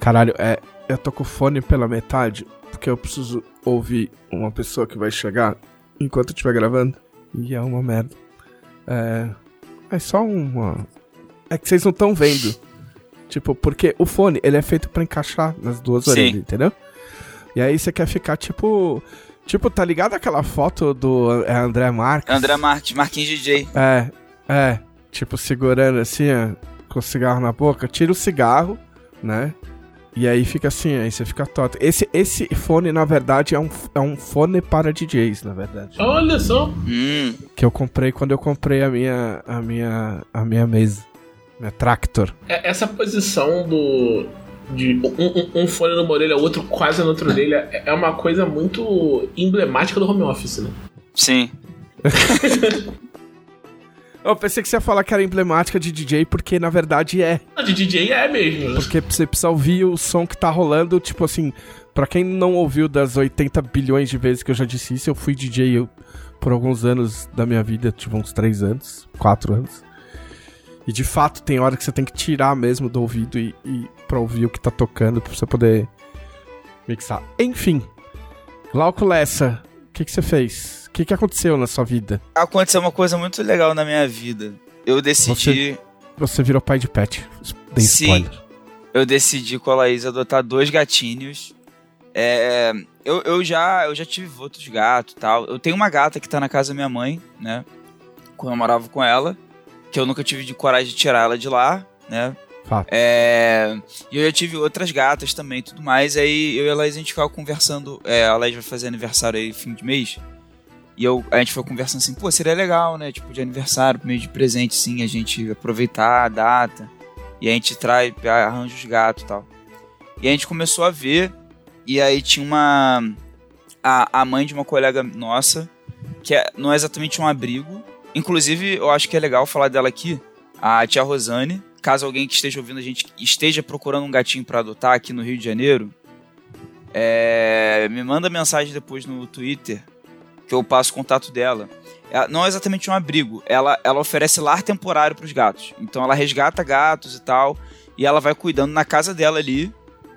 Caralho, é, eu tô com o fone pela metade, porque eu preciso ouvir uma pessoa que vai chegar enquanto eu estiver gravando. E é uma merda. É. É só uma. É que vocês não estão vendo. Tipo, porque o fone, ele é feito para encaixar nas duas Sim. orelhas, entendeu? E aí você quer ficar tipo. Tipo, tá ligado aquela foto do é, André Marques? André Marques, Marquinhos DJ. É, é. Tipo, segurando assim, ó, com o cigarro na boca. Tira o cigarro, né? E aí fica assim, aí você fica torto. Esse, esse fone, na verdade, é um, é um fone para DJs, na verdade. Olha só. Hum. Que eu comprei quando eu comprei a minha, a minha, a minha mesa. Minha Tractor. É, essa posição do. De um, um, um fone numa orelha, outro quase na outra orelha, é, é uma coisa muito emblemática do home office, né? Sim. Eu pensei que você ia falar que era emblemática de DJ, porque na verdade é. De DJ é mesmo. Né? Porque você precisa ouvir o som que tá rolando, tipo assim. Pra quem não ouviu das 80 bilhões de vezes que eu já disse isso, eu fui DJ eu, por alguns anos da minha vida, tipo uns 3 anos, 4 anos. E de fato tem hora que você tem que tirar mesmo do ouvido e, e pra ouvir o que tá tocando, pra você poder mixar. Enfim, Glauco Lessa, o que, que você fez? O que, que aconteceu na sua vida? Aconteceu uma coisa muito legal na minha vida. Eu decidi. Você, você virou pai de pet. Dei Sim. Spoiler. Eu decidi com a Laís adotar dois gatinhos. É, eu, eu, já, eu já tive outros gatos tal. Eu tenho uma gata que tá na casa da minha mãe, né? Quando eu morava com ela. Que eu nunca tive de coragem de tirar ela de lá, né? É, e eu já tive outras gatas também tudo mais. Aí eu e a Laís a gente ficava conversando. É, a Laís vai fazer aniversário aí fim de mês. E eu, a gente foi conversando assim, pô, seria legal, né? Tipo, de aniversário, meio de presente, sim, a gente aproveitar a data. E a gente traz, arranja os gatos e tal. E a gente começou a ver, e aí tinha uma. A, a mãe de uma colega nossa, que é, não é exatamente um abrigo. Inclusive, eu acho que é legal falar dela aqui, a tia Rosane. Caso alguém que esteja ouvindo a gente esteja procurando um gatinho para adotar aqui no Rio de Janeiro, é, me manda mensagem depois no Twitter que eu passo o contato dela. Ela, não é exatamente um abrigo, ela, ela oferece lar temporário para os gatos. Então ela resgata gatos e tal, e ela vai cuidando na casa dela ali,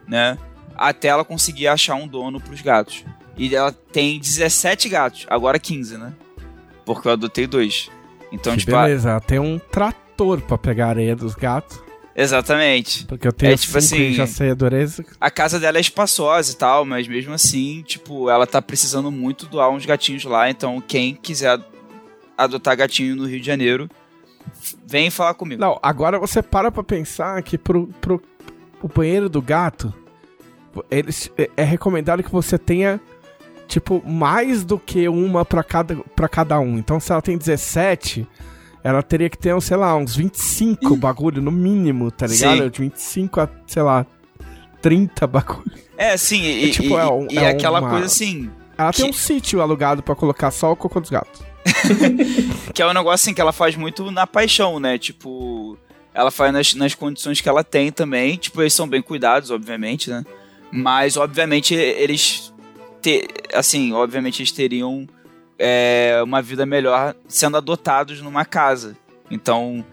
né? Até ela conseguir achar um dono para os gatos. E ela tem 17 gatos, agora 15, né? Porque eu adotei dois. Então, que tipo. Beleza, ela tem um trator para pegar a areia dos gatos. Exatamente. Porque eu tenho é, tipo assim, já sei a dureza. A casa dela é espaçosa e tal, mas mesmo assim, tipo, ela tá precisando muito doar uns gatinhos lá, então quem quiser adotar gatinho no Rio de Janeiro, vem falar comigo. Não, agora você para pra pensar que pro, pro, pro banheiro do gato, eles, é, é recomendado que você tenha, tipo, mais do que uma para cada, pra cada um. Então, se ela tem 17, ela teria que ter, sei lá, uns 25 bagulho no mínimo, tá ligado? Sim. De 25 a, sei lá, 30 bagulho. É, sim, e, é, tipo, e, é, um, e é aquela uma... coisa assim. Ela que... tem um sítio alugado para colocar só o cocô dos gatos. que é um negócio assim que ela faz muito na paixão, né? Tipo, ela faz nas, nas condições que ela tem também. Tipo, eles são bem cuidados, obviamente, né? Mas, obviamente, eles. Te, assim, obviamente, eles teriam é, uma vida melhor sendo adotados numa casa. Então,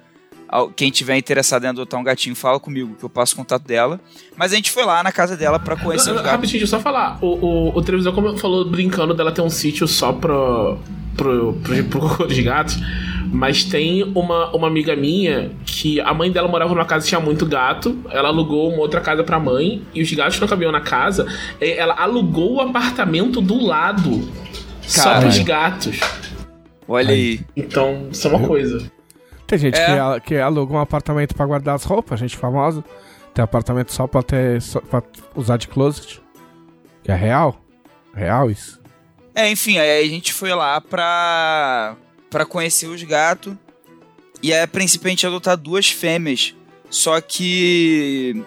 quem tiver interessado em adotar um gatinho, fala comigo, que eu passo o contato dela. Mas a gente foi lá na casa dela pra conhecer os gatos. Rapidinho, só falar. O, o, o televisor, como falou, brincando dela ter um sítio só pro, pro, pro, pro, pro de gatos. Mas tem uma, uma amiga minha que a mãe dela morava numa casa que tinha muito gato. Ela alugou uma outra casa pra mãe e os gatos não cabiam na casa. Ela alugou o apartamento do lado só pros gatos. Olha aí. Então, isso é uma coisa. Tem gente é. que, que aluga um apartamento pra guardar as roupas, gente famosa. Tem apartamento só pra, ter, só pra usar de closet. Que é real. Real isso. É, enfim, aí a gente foi lá pra, pra conhecer os gatos. E é principalmente adotar duas fêmeas. Só que.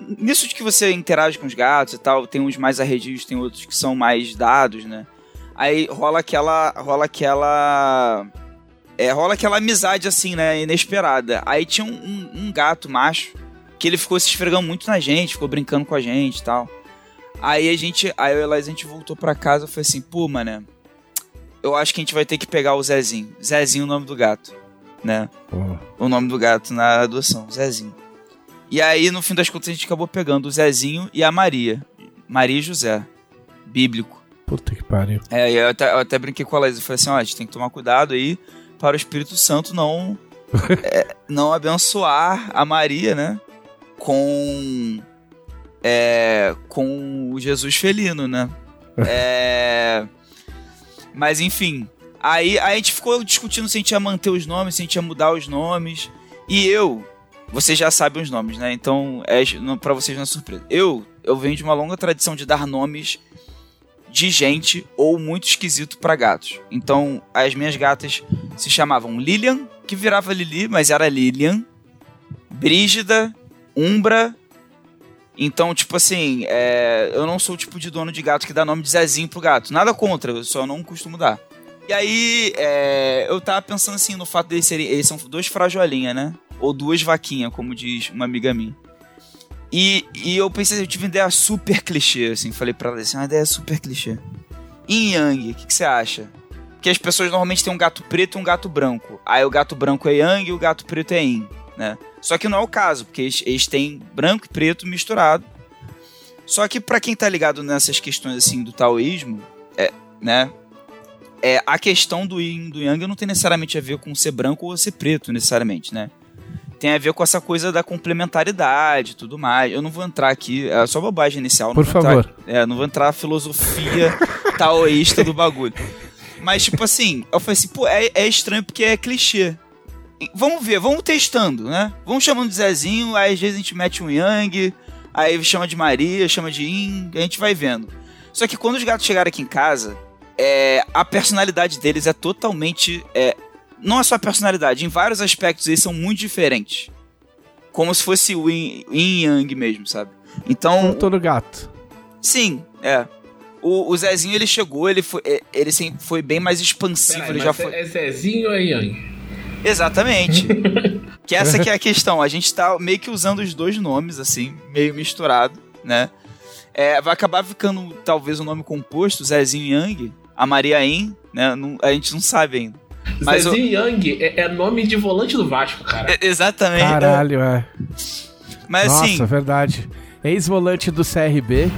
Nisso de que você interage com os gatos e tal, tem uns mais arredios, tem outros que são mais dados, né? Aí rola aquela. rola aquela. É, rola aquela amizade assim, né? Inesperada. Aí tinha um, um, um gato macho que ele ficou se esfregando muito na gente, ficou brincando com a gente e tal. Aí a gente, aí eu e a Laís, a gente voltou pra casa e falei assim, pô, mano, eu acho que a gente vai ter que pegar o Zezinho. Zezinho é o nome do gato, né? O nome do gato na adoção, Zezinho. E aí, no fim das contas, a gente acabou pegando o Zezinho e a Maria. Maria e José. Bíblico. Puta que pariu. É, eu até, eu até brinquei com a Laís. Eu falei assim, ó, a gente tem que tomar cuidado aí para o Espírito Santo não, é, não abençoar a Maria, né? Com... É, com o Jesus felino, né? É... Mas enfim. Aí, aí a gente ficou discutindo se a gente ia manter os nomes, se a gente ia mudar os nomes. E eu, vocês já sabem os nomes, né? Então, é, pra vocês não é surpresa. Eu, eu venho de uma longa tradição de dar nomes de gente ou muito esquisito pra gatos. Então, as minhas gatas se chamavam Lilian, que virava Lili, mas era Lilian. Brígida, Umbra. Então, tipo assim, é, eu não sou o tipo de dono de gato que dá nome de Zezinho pro gato. Nada contra, eu só não costumo dar. E aí, é, eu tava pensando assim no fato deles serem. Eles são dois frajolinhas, né? Ou duas vaquinhas, como diz uma amiga minha. E, e eu pensei, eu tive uma ideia super clichê, assim. Falei pra ela assim, uma ideia super clichê. Yin Yang, o que, você acha? Que as pessoas normalmente têm um gato preto e um gato branco. Aí o gato branco é Yang e o gato preto é Yin, né? Só que não é o caso, porque eles, eles têm branco e preto misturado. Só que pra quem tá ligado nessas questões assim do taoísmo, é, né? É, a questão do yin e do yang não tem necessariamente a ver com ser branco ou ser preto, necessariamente, né? Tem a ver com essa coisa da complementaridade e tudo mais. Eu não vou entrar aqui, é só bobagem inicial. Por vou entrar- favor. é, não vou entrar na filosofia taoísta do bagulho. Mas, tipo assim, eu falei assim, pô, é, é estranho porque é clichê. E Vamos ver, vamos testando, né? Vamos chamando de Zezinho, aí às vezes a gente mete um Yang, aí chama de Maria, chama de Yin, a gente vai vendo. Só que quando os gatos chegarem aqui em casa, é, a personalidade deles é totalmente. É, não é só a personalidade, em vários aspectos eles são muito diferentes. Como se fosse o Yin Yin e Yang mesmo, sabe? Então. Como todo gato. Sim, é. O, o Zezinho ele chegou, ele foi, é, ele sempre foi bem mais expansivo, Peraí, ele mas já é- foi. É Zezinho ou é Yang? Exatamente. que essa que é a questão. A gente tá meio que usando os dois nomes, assim, meio misturado, né? É, vai acabar ficando, talvez, o nome composto, Zezinho e Yang, a Maria In, né? Não- a gente não sabe ainda. Mas Zezinho Yang é, é nome de volante do Vasco, cara. É, exatamente. Caralho, é. Mas Nossa, assim, verdade. Ex-volante do CRB,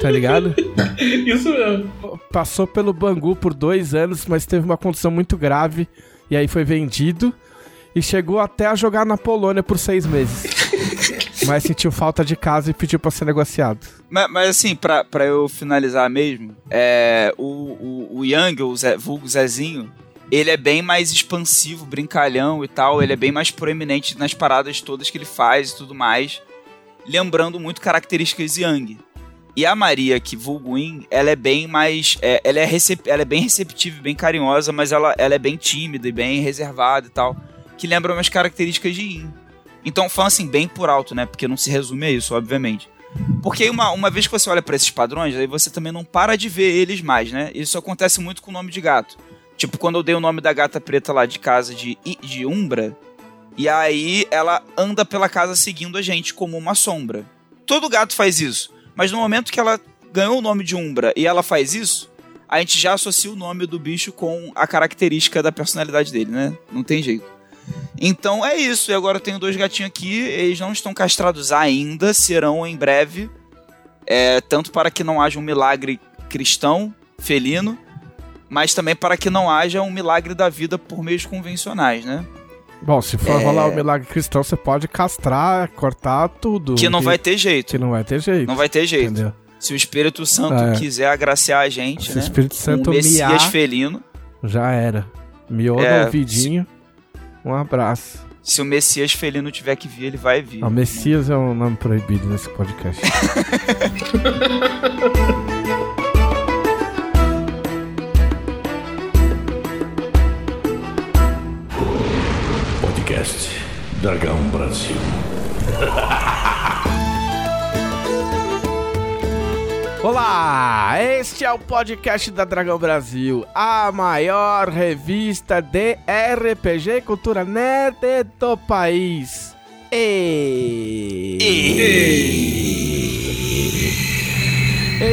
tá ligado? Isso mesmo. Passou pelo Bangu por dois anos, mas teve uma condição muito grave e aí foi vendido e chegou até a jogar na Polônia por seis meses. mas sentiu falta de casa e pediu pra ser negociado. mas, mas assim, pra, pra eu finalizar mesmo, é, o, o, o Yang, o Zé, vulgo Zezinho, ele é bem mais expansivo, brincalhão e tal, ele é bem mais proeminente nas paradas todas que ele faz e tudo mais, lembrando muito características Yang. E a Maria, que vulgo Yin, ela é bem mais. é, ela, é ela é bem receptiva e bem carinhosa, mas ela, ela é bem tímida e bem reservada e tal. Que lembram umas características de Yin. Então, falando assim, bem por alto, né? Porque não se resume a isso, obviamente. Porque uma, uma vez que você olha pra esses padrões, aí você também não para de ver eles mais, né? Isso acontece muito com o nome de gato. Tipo, quando eu dei o nome da gata preta lá de casa de, de Umbra, e aí ela anda pela casa seguindo a gente como uma sombra. Todo gato faz isso. Mas no momento que ela ganhou o nome de Umbra e ela faz isso, a gente já associa o nome do bicho com a característica da personalidade dele, né? Não tem jeito. Então é isso. E agora eu tenho dois gatinhos aqui. Eles não estão castrados ainda, serão em breve. É, tanto para que não haja um milagre cristão, felino, mas também para que não haja um milagre da vida por meios convencionais, né? Bom, se for É. rolar o milagre cristão, você pode castrar, cortar tudo. Que não vai ter jeito. Que não vai ter jeito. Não vai ter jeito. Entendeu? Se o Espírito Santo É. quiser agraciar a gente, Se o né? Espírito Santo um Messias miar, felino. já era. Miou É, ouvidinho. Um abraço. Se o Messias felino tiver que vir, ele vai vir. Ah, Messias é um nome proibido nesse podcast. Podcast Dragão Brasil. Olá, este é o podcast da Dragão Brasil, a maior revista de RPG e cultura nerd do país. E...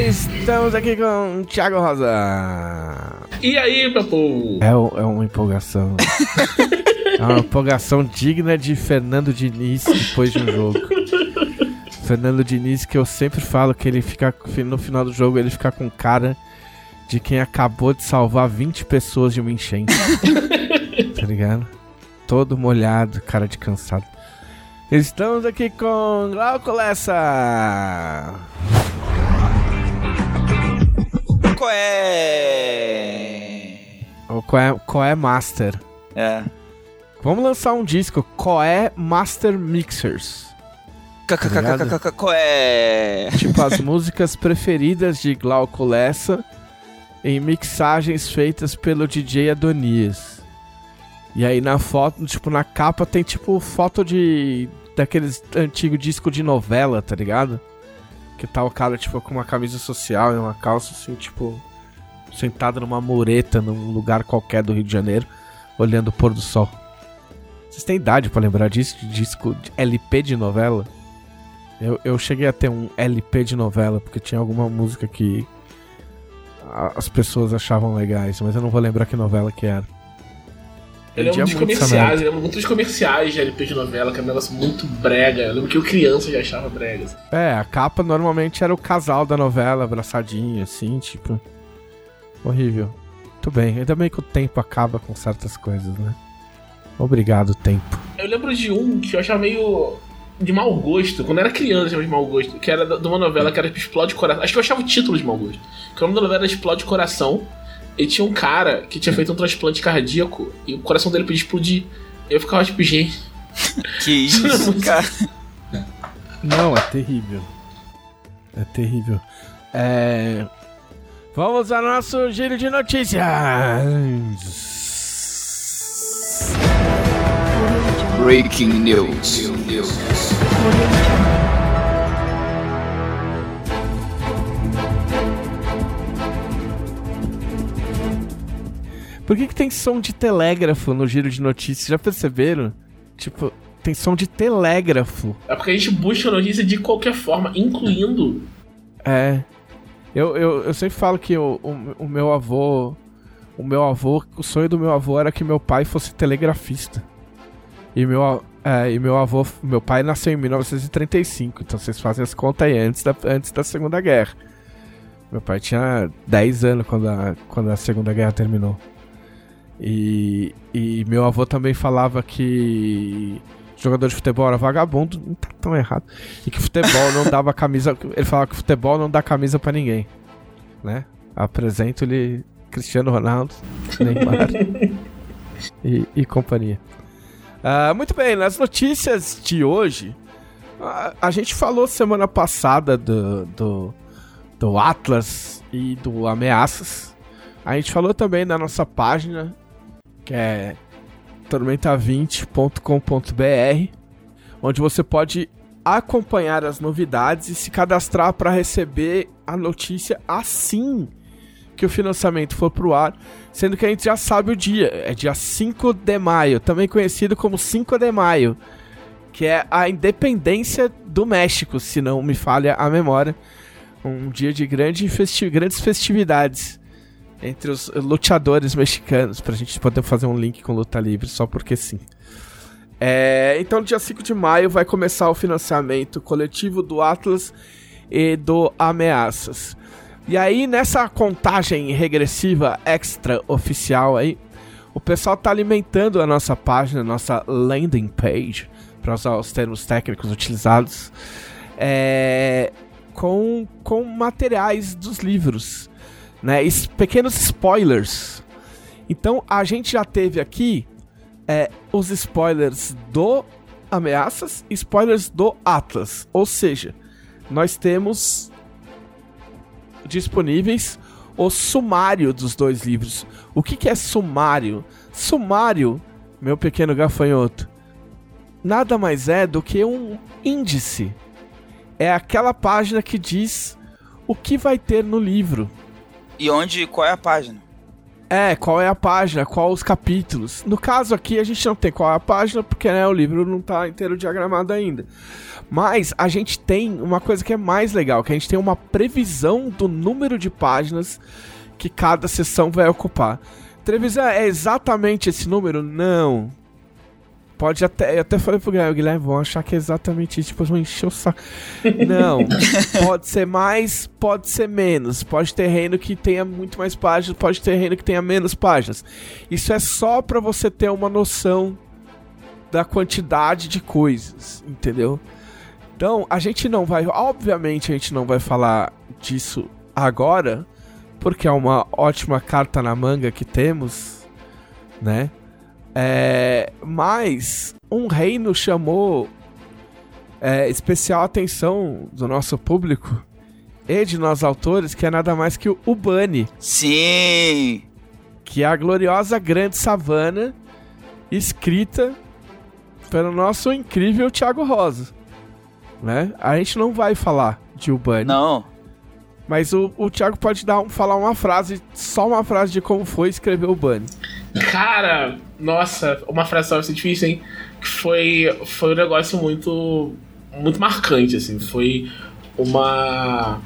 Estamos aqui com o Thiago Rosa. E aí, meu povo? É, é uma empolgação. é uma empolgação digna de Fernando Diniz depois de um jogo. Fernando Diniz, que eu sempre falo que ele fica no final do jogo, ele fica com cara de quem acabou de salvar 20 pessoas de uma enchente. tá ligado? Todo molhado, cara de cansado. Estamos aqui com Glauco Lessa. Qual é? O Coé, Coé Master. É. Vamos lançar um disco, Coé Master Mixers. KKKKKK, Qual é? Tipo, as músicas preferidas de Glauco Lessa em mixagens feitas pelo DJ Adonias. E aí na foto, tipo, na capa tem tipo foto de. daqueles antigos disco de novela, tá ligado? Que tá o cara, tipo, com uma camisa social e uma calça, assim, tipo, sentado numa mureta num lugar qualquer do Rio de Janeiro, olhando o pôr do sol. Vocês têm idade para lembrar disso? De disco de LP de novela? Eu, eu cheguei a ter um LP de novela, porque tinha alguma música que as pessoas achavam legais, mas eu não vou lembrar que novela que era. Eu lembro dos comerciais, eu lembro muito dos comerciais de LP de novela, que era um negócio muito brega. Eu lembro que eu criança já achava brega. Assim. É, a capa normalmente era o casal da novela, abraçadinho, assim, tipo. Horrível. Muito bem, ainda bem que o tempo acaba com certas coisas, né? Obrigado, tempo. Eu lembro de um que eu achava meio de mau gosto, quando eu era criança, eu de mau gosto, que era de uma novela que era Explode Coração. Acho que eu achava o título de mau gosto. Que o nome da novela era Explode Coração. E tinha um cara que tinha feito um transplante cardíaco e o coração dele podia explodir. Eu ficava tipo, gente. Que isso, cara? Não, é terrível. É terrível. É. Vamos ao nosso giro de notícias. Breaking News. Por que, que tem som de telégrafo no giro de notícias? Já perceberam? Tipo, tem som de telégrafo. É porque a gente busca notícia de qualquer forma, incluindo. É. Eu, eu, eu sempre falo que o, o, o meu avô. O meu avô. O sonho do meu avô era que meu pai fosse telegrafista. E meu, é, e meu avô. Meu pai nasceu em 1935. Então vocês fazem as contas aí antes da, antes da Segunda Guerra. Meu pai tinha 10 anos quando a, quando a Segunda Guerra terminou. E, e meu avô também falava que jogador de futebol era vagabundo, não tá tão errado. E que futebol não dava camisa. Ele falava que futebol não dá camisa para ninguém. Né? Apresento-lhe Cristiano Ronaldo, Neymar e, e companhia. Uh, muito bem, nas notícias de hoje, a, a gente falou semana passada do, do, do Atlas e do Ameaças. A gente falou também na nossa página que é tormenta20.com.br, onde você pode acompanhar as novidades e se cadastrar para receber a notícia assim que o financiamento for pro ar, sendo que a gente já sabe o dia, é dia 5 de maio, também conhecido como 5 de maio, que é a independência do México, se não me falha a memória. Um dia de grande festi grandes festividades entre os lutadores mexicanos, pra gente poder fazer um link com luta livre, só porque sim. É, então, dia 5 de maio vai começar o financiamento coletivo do Atlas e do Ameaças. E aí, nessa contagem regressiva extra oficial aí, o pessoal tá alimentando a nossa página, nossa landing page, para usar os termos técnicos utilizados, é, com, com materiais dos livros né? pequenos spoilers. Então a gente já teve aqui é, os spoilers do Ameaças e spoilers do Atlas. Ou seja, nós temos disponíveis o sumário dos dois livros. O que, que é sumário? Sumário, meu pequeno gafanhoto, nada mais é do que um índice. É aquela página que diz o que vai ter no livro. E onde, qual é a página? É, qual é a página, qual os capítulos. No caso aqui, a gente não tem qual é a página, porque né, o livro não tá inteiro diagramado ainda. Mas a gente tem uma coisa que é mais legal, que a gente tem uma previsão do número de páginas que cada sessão vai ocupar. Televisão é exatamente esse número? Não. Pode até. Eu até falei pro Guilherme, Guilherme, vão achar que é exatamente isso, depois vão encher o saco. Não. pode ser mais, pode ser menos. Pode ter reino que tenha muito mais páginas, pode ter reino que tenha menos páginas. Isso é só para você ter uma noção da quantidade de coisas, entendeu? Então, a gente não vai. Obviamente, a gente não vai falar disso agora, porque é uma ótima carta na manga que temos, né? É, mas um reino chamou é, especial atenção do nosso público e de nós autores, que é nada mais que o Bunny. Sim! Que é a gloriosa Grande Savana, escrita pelo nosso incrível Thiago Rosa. Né? A gente não vai falar de Ubani. Não. Mas o, o Thiago pode dar um, falar uma frase, só uma frase de como foi escrever o Bunny. Cara, nossa, uma frase só difícil, hein? Que foi, foi um negócio muito, muito marcante, assim. Foi uma.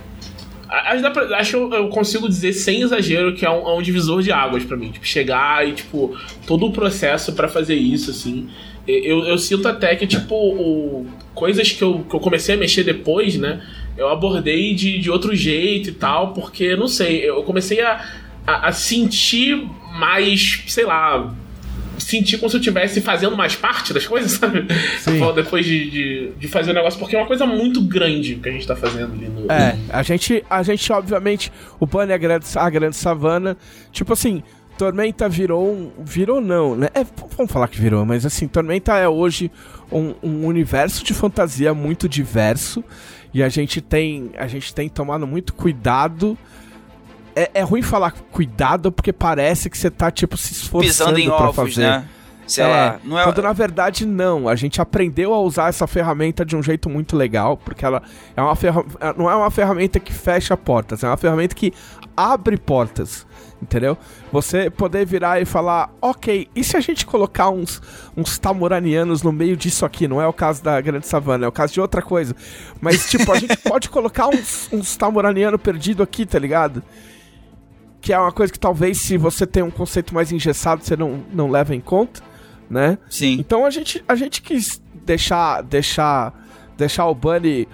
Acho que eu consigo dizer sem exagero que é um, é um divisor de águas para mim. Tipo, chegar e, tipo, todo o processo para fazer isso, assim. Eu, eu sinto até que, tipo, o, coisas que eu, que eu comecei a mexer depois, né? Eu abordei de, de outro jeito e tal, porque, não sei, eu comecei a, a, a sentir mais, sei lá, sentir como se eu estivesse fazendo mais parte das coisas, sabe? Sim. Depois de, de, de, fazer o negócio, porque é uma coisa muito grande que a gente tá fazendo ali no. É, a gente, a gente obviamente, o Bunny é a grande, a grande savana, tipo assim. Tormenta virou um. Virou não, né? É, vamos falar que virou, mas assim, Tormenta é hoje um, um universo de fantasia muito diverso. E a gente tem. A gente tem tomado muito cuidado é, é ruim falar cuidado porque parece que você tá, tipo, se esforçando Pisando em ovos, fazer. né? Sei é, lá, não é... Quando na verdade não, a gente aprendeu a usar essa ferramenta de um jeito muito legal, porque ela é uma ferra... não é uma ferramenta que fecha portas, é uma ferramenta que abre portas, entendeu? Você poder virar e falar, ok, e se a gente colocar uns, uns tamuranianos no meio disso aqui? Não é o caso da Grande Savana, é o caso de outra coisa. Mas, tipo, a gente pode colocar uns, uns tamuranianos perdidos aqui, tá ligado? que é uma coisa que talvez se você tem um conceito mais engessado você não, não leva em conta, né? Sim. Então a gente, a gente quis deixar deixar deixar o Bunny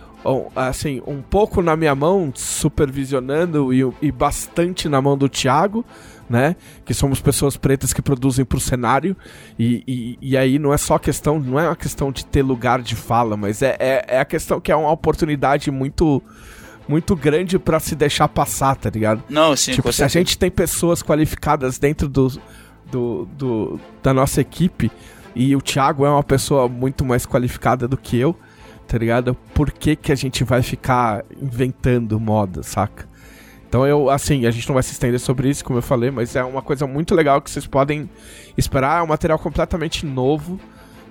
assim um pouco na minha mão supervisionando e, e bastante na mão do Thiago, né? Que somos pessoas pretas que produzem pro cenário. E, e, e, aí não é só questão, não é uma questão de ter lugar de fala, mas é, é, é a questão que é uma oportunidade muito muito grande para se deixar passar, tá ligado? Não, sim, tipo, se a gente tem pessoas qualificadas dentro do, do, do, da nossa equipe e o Thiago é uma pessoa muito mais qualificada do que eu, tá ligado? Por que, que a gente vai ficar inventando moda, saca? Então eu, assim, a gente não vai se estender sobre isso, como eu falei, mas é uma coisa muito legal que vocês podem esperar. É um material completamente novo,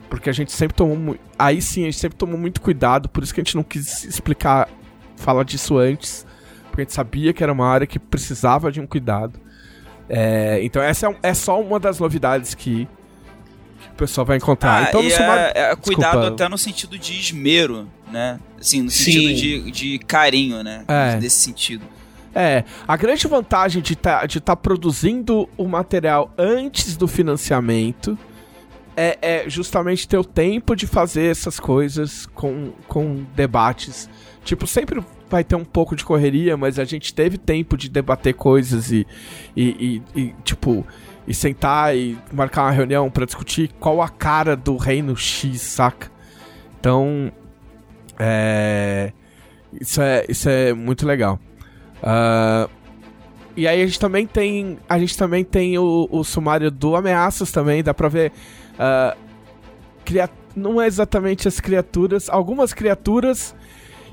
porque a gente sempre tomou. Aí sim, a gente sempre tomou muito cuidado, por isso que a gente não quis explicar fala disso antes, porque a gente sabia que era uma área que precisava de um cuidado. É, então essa é, é, só uma das novidades que, que o pessoal vai encontrar. Ah, então, no é, é, cuidado até no sentido de esmero, né? Assim, no sentido de, de carinho, né? É. Nesse sentido. É, a grande vantagem de tá, estar tá produzindo o material antes do financiamento é, é, justamente ter o tempo de fazer essas coisas com, com debates Tipo, sempre vai ter um pouco de correria, mas a gente teve tempo de debater coisas e, e, e, e tipo, e sentar e marcar uma reunião para discutir qual a cara do reino X, saca? Então, é. Isso é, isso é muito legal. Uh, e aí a gente também tem. A gente também tem o, o sumário do Ameaças também, dá pra ver. Uh, não é exatamente as criaturas. Algumas criaturas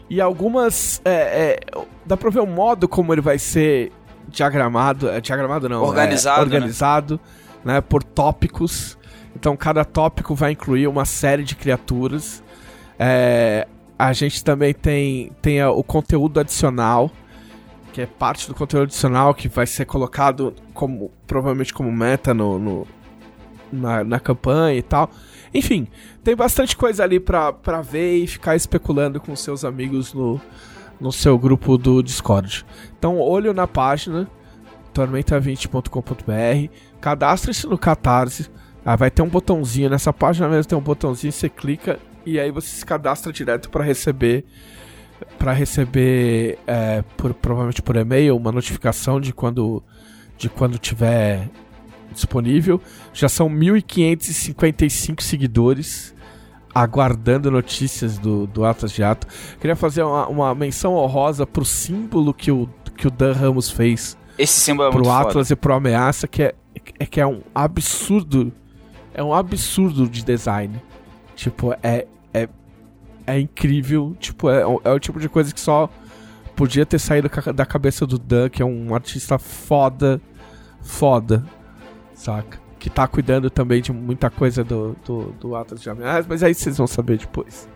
e algumas. É, é, dá pra ver o modo como ele vai ser diagramado. É, diagramado não. Organizado. É, organizado, né? né? Por tópicos. Então cada tópico vai incluir uma série de criaturas. É, a gente também tem, tem o conteúdo adicional. que é parte do conteúdo adicional que vai ser colocado como provavelmente como meta no, no na, na campanha e tal. Enfim, tem bastante coisa ali pra, pra ver e ficar especulando com seus amigos no, no seu grupo do Discord. Então, olho na página tormenta20.com.br, cadastre-se no Catarse. Ah, vai ter um botãozinho nessa página mesmo, tem um botãozinho, você clica e aí você se cadastra direto para receber para receber é, por, provavelmente por e-mail uma notificação de quando de quando tiver disponível. Já são 1.555 seguidores aguardando notícias do, do Atlas de Ato. Queria fazer uma, uma menção honrosa pro símbolo que o, que o Dan Ramos fez Esse símbolo é pro muito Atlas foda. e pro Ameaça, que é, é que é um absurdo. É um absurdo de design. Tipo, é. É, é incrível. Tipo, é, é o tipo de coisa que só podia ter saído da cabeça do Dan, que é um artista foda. Foda. Saca? Que tá cuidando também de muita coisa do, do, do Atlas de Ameaça, mas aí vocês vão saber depois.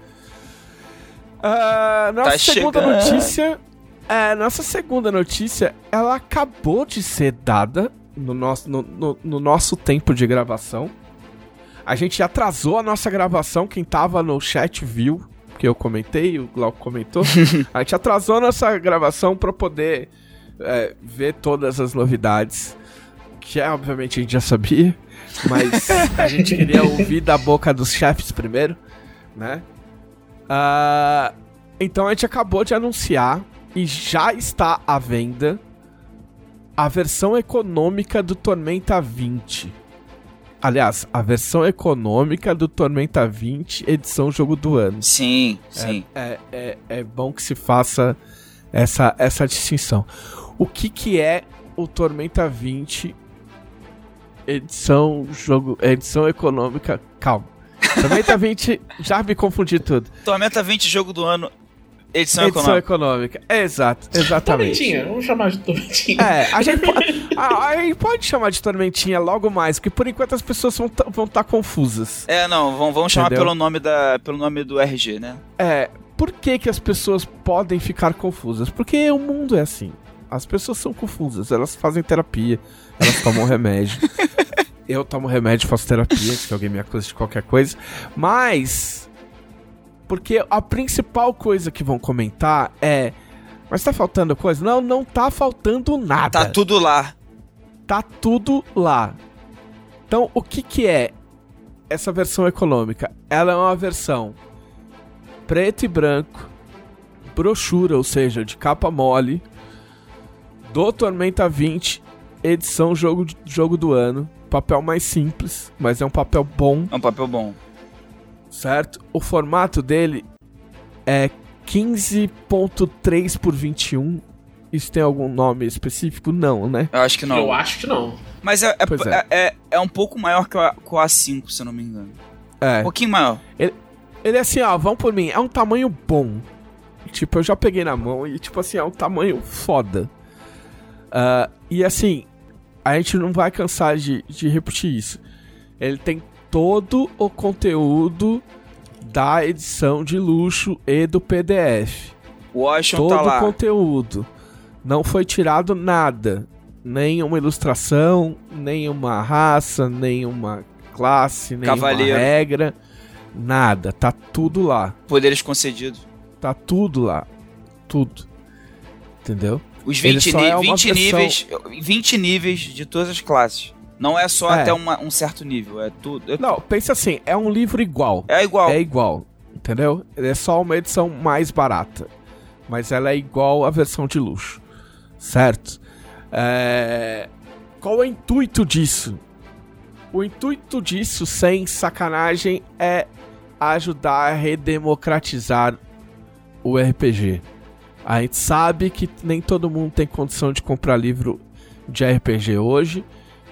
Ah, nossa Tá segunda chegando. notícia. É, nossa segunda notícia, ela acabou de ser dada no nosso, no, no- no nosso tempo de gravação. A gente atrasou a nossa gravação, quem tava no chat viu, que eu comentei, o Glauco comentou. a gente atrasou a nossa gravação pra poder é, ver todas as novidades, que é, obviamente a gente já sabia, mas a gente queria ouvir da boca dos chefes primeiro, né? Ah, então a gente acabou de anunciar e já está à venda a versão econômica do Tormenta 20. Aliás, a versão econômica do Tormenta 20, edição jogo do ano. Sim, sim. É, é, é bom que se faça essa, essa distinção. O que, que é o Tormenta 20 edição jogo edição econômica? Calma. Tormenta 20 já me confundi tudo. Tormenta 20, jogo do ano, edição, edição econômica. econômica. Exato, exatamente. Tormentinha, vamos chamar de Tormentinha. É, a gente, pode, a, a gente pode chamar de tormentinha logo mais, porque por enquanto as pessoas vão estar vão tá confusas. É, não, vamos, vamos chamar pelo nome, da, pelo nome do RG, né? É, por que, que as pessoas podem ficar confusas? Porque o mundo é assim. As pessoas são confusas, elas fazem terapia, elas tomam remédio. Eu tomo remédio, faço terapia, se alguém me acusa de qualquer coisa. Mas. Porque a principal coisa que vão comentar é. Mas tá faltando coisa? Não, não tá faltando nada. Tá tudo lá. tá tudo lá. Então, o que que é essa versão econômica? Ela é uma versão preto e branco, brochura, ou seja, de capa mole, do Tormenta 20, edição jogo, jogo do ano. Papel mais simples, mas é um papel bom, É um papel bom. certo? O formato dele é 15.3 por 21. Isso tem algum nome específico? Não, né? Eu acho que não. Eu acho que não. Mas é, é, é. é. é- é um pouco maior que o, A- que o A5, se eu não me engano. É. Um pouquinho maior. Ele é assim, ó, vão por mim, é um tamanho bom. Tipo, eu já peguei na mão e, tipo assim, é um tamanho foda. Ah, e assim, a gente não vai cansar de, de repetir isso. Ele tem todo o conteúdo da edição de luxo e do PDF. O Washington todo tá o lá. conteúdo. Não foi tirado nada. Nenhuma ilustração, nenhuma raça, nenhuma classe, nenhuma Cavaleiro. regra. Nada. Tá tudo lá. Poderes concedidos. Tá tudo lá. Tudo. Entendeu? Os Ele 20, só ni- é uma 20 versão- níveis. 20 níveis de todas as classes. Não é só É. até uma- um certo nível. É tudo. É, Não, pensa assim, é um livro igual. é igual. É igual. Entendeu? É só uma edição mais barata. Mas ela é igual à versão de luxo. Certo? É... Qual é o intuito disso? O intuito disso, sem sacanagem, é ajudar a redemocratizar o RPG. A gente sabe que nem todo mundo tem condição de comprar livro de RPG hoje,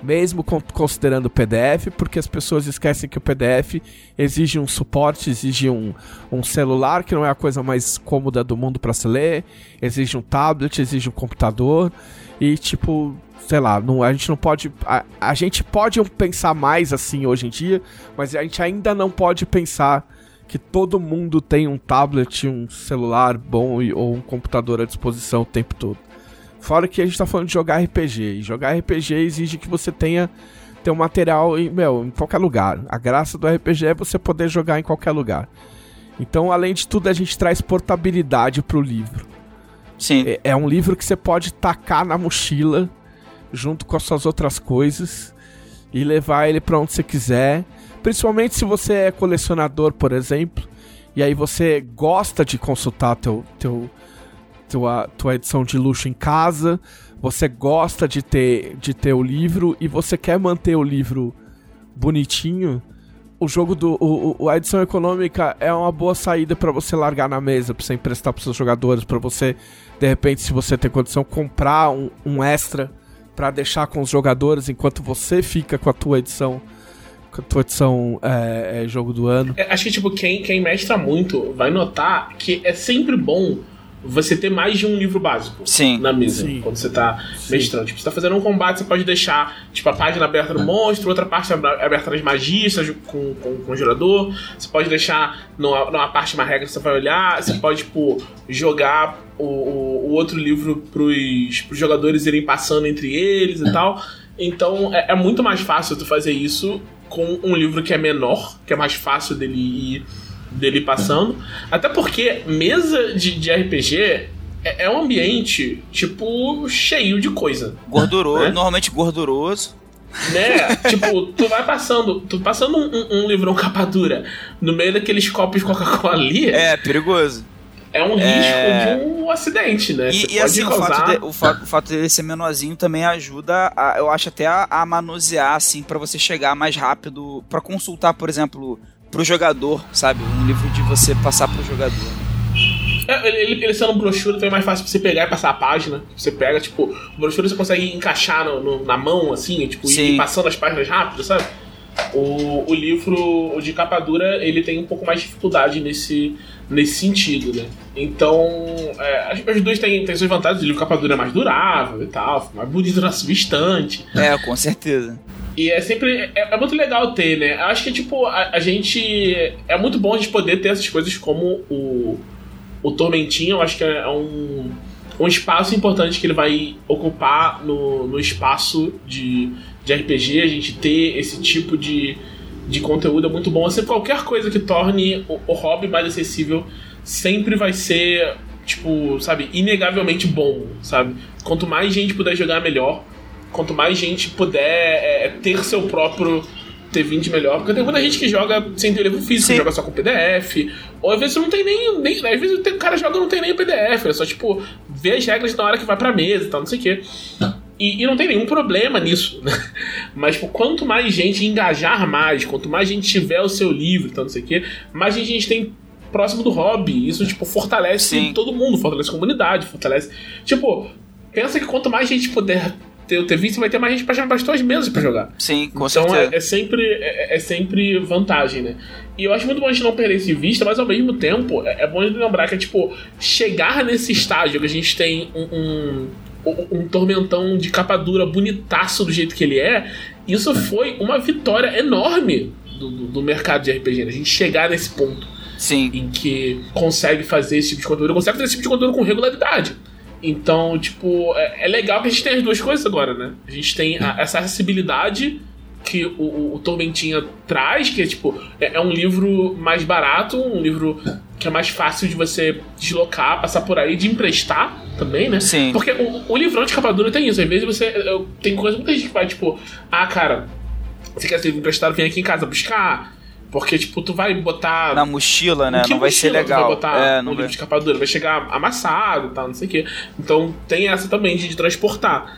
mesmo con- considerando o PDF, porque as pessoas esquecem que o PDF exige um suporte, exige um, um celular, que não é a coisa mais cômoda do mundo para se ler, exige um tablet, exige um computador, e tipo, sei lá, não, a gente não pode. A, a gente pode pensar mais assim hoje em dia, mas a gente ainda não pode pensar que todo mundo tem um tablet, um celular bom e- ou um computador à disposição o tempo todo. Fora que a gente tá falando de jogar RPG. E jogar RPG exige que você tenha, tenha um material em, meu, em qualquer lugar. A graça do RPG é você poder jogar em qualquer lugar. Então, além de tudo, a gente traz portabilidade pro livro. Sim. É, é um livro que você pode tacar na mochila junto com as suas outras coisas e levar ele para onde você quiser. Principalmente se você é colecionador, por exemplo, e aí você gosta de consultar teu, teu, tua, tua edição de luxo em casa, você gosta de ter, de ter o livro e você quer manter o livro bonitinho. O jogo do. O, o a edição econômica é uma boa saída para você largar na mesa, pra você emprestar pros seus jogadores, para você, de repente, se você tem condição, comprar um, um extra para deixar com os jogadores enquanto você fica com a tua edição com a tua edição é, é, jogo do ano. É, acho que tipo quem quem mestra muito vai notar que é sempre bom você ter mais de um livro básico Sim. na mesa Sim. quando você tá mestrando. Tipo, você tá fazendo um combate, você pode deixar tipo, a página aberta no monstro, outra parte aberta nas magias com, com, com o jogador. Você pode deixar numa, numa parte uma regra que você vai olhar. Você pode, tipo, jogar o, o, o outro livro pros, pros jogadores irem passando entre eles e tal. Então é, é muito mais fácil tu fazer isso com um livro que é menor, que é mais fácil dele ir dele passando. Até porque mesa de, de RPG é, é um ambiente, tipo, cheio de coisa. Gorduroso, Né? normalmente gorduroso. Né? tipo, tu vai passando, tu passando um, um, um livrão capa dura no meio daqueles copos de Coca-Cola ali, é, É, um risco É. de um acidente, né? E, e assim, o causar... fato, de- o, o fato dele ser menorzinho também ajuda, a- eu acho até a, a manusear, assim, pra você chegar mais rápido, pra consultar, por exemplo, pro jogador, sabe? Um livro de você passar pro jogador. É, ele, ele, ele sendo um brochura também é mais fácil pra você pegar e passar a página. Você pega, tipo, o brochura você consegue encaixar no- no- na mão, assim, tipo, Sim. ir passando as páginas rápido, sabe? O, o livro o de capa dura, ele tem um pouco mais de dificuldade nesse, nesse sentido, né? Então, é, as, as duas têm, têm suas vantagens. O livro capa dura é mais durável e tal, mais bonito na sua estante. É, com certeza. E é sempre. É, é muito legal ter, né? Eu acho que, tipo, a, a gente. É muito bom a gente poder ter essas coisas como o. O Tormentinho, eu acho que é um. Um espaço importante que ele vai ocupar no, no espaço de, de RPG, a gente ter esse tipo de, de conteúdo é muito bom. Assim, qualquer coisa que torne o, o hobby mais acessível sempre vai ser, tipo, sabe, inegavelmente bom, sabe? Quanto mais gente puder jogar, melhor quanto mais gente puder é, ter seu próprio T20 melhor. Porque tem muita gente que joga sem ter livro físico, Sim. joga só com PDF. Ou às vezes não tem nem. nem às vezes tem, o cara joga e não tem nem o PDF. É só, tipo, ver as regras na hora que vai pra mesa e tal, não sei o quê. E, e não tem nenhum problema nisso, né? Mas tipo, quanto mais gente engajar mais, quanto mais gente tiver o seu livro e tal, não sei o quê, mais gente a gente tem próximo do hobby. Isso, tipo, fortalece Sim. todo mundo, fortalece a comunidade, fortalece. Tipo, pensa que quanto mais gente puder ter o T20, vai ter mais gente pra chamar para as mesas pra jogar. Sim, com então certeza. é, é sempre é, é sempre vantagem, né? E eu acho muito bom a gente não perder isso de vista, mas ao mesmo tempo é, é bom a gente lembrar que, tipo, chegar nesse estágio que a gente tem um, um, um- tormentão de capa dura bonitaço do jeito que ele é, isso foi uma vitória enorme do, do, do mercado de RPG, né? A gente chegar nesse ponto Sim. em que consegue fazer esse tipo de conteúdo, consegue fazer esse tipo de conteúdo com regularidade. Então, tipo, é, é legal que a gente tem as duas coisas agora, né? A gente tem a- essa acessibilidade que o, o, o Tormentinha traz, que é tipo, é, é um livro mais barato, um livro que é mais fácil de você deslocar, passar por aí, de emprestar também, né? Sim. Porque o, o livrão de capa dura tem isso. Às vezes você. Eu, tem coisa, muita gente que vai, tipo, ah, cara, você quer ser livro emprestado, vem aqui em casa buscar. Porque, tipo, tu vai botar. Na mochila, né? Não vai ser tu legal. Vai botar é, um não livro vai... de capa dura, vai chegar amassado e tal, não sei o quê. Então tem essa também de, transportar.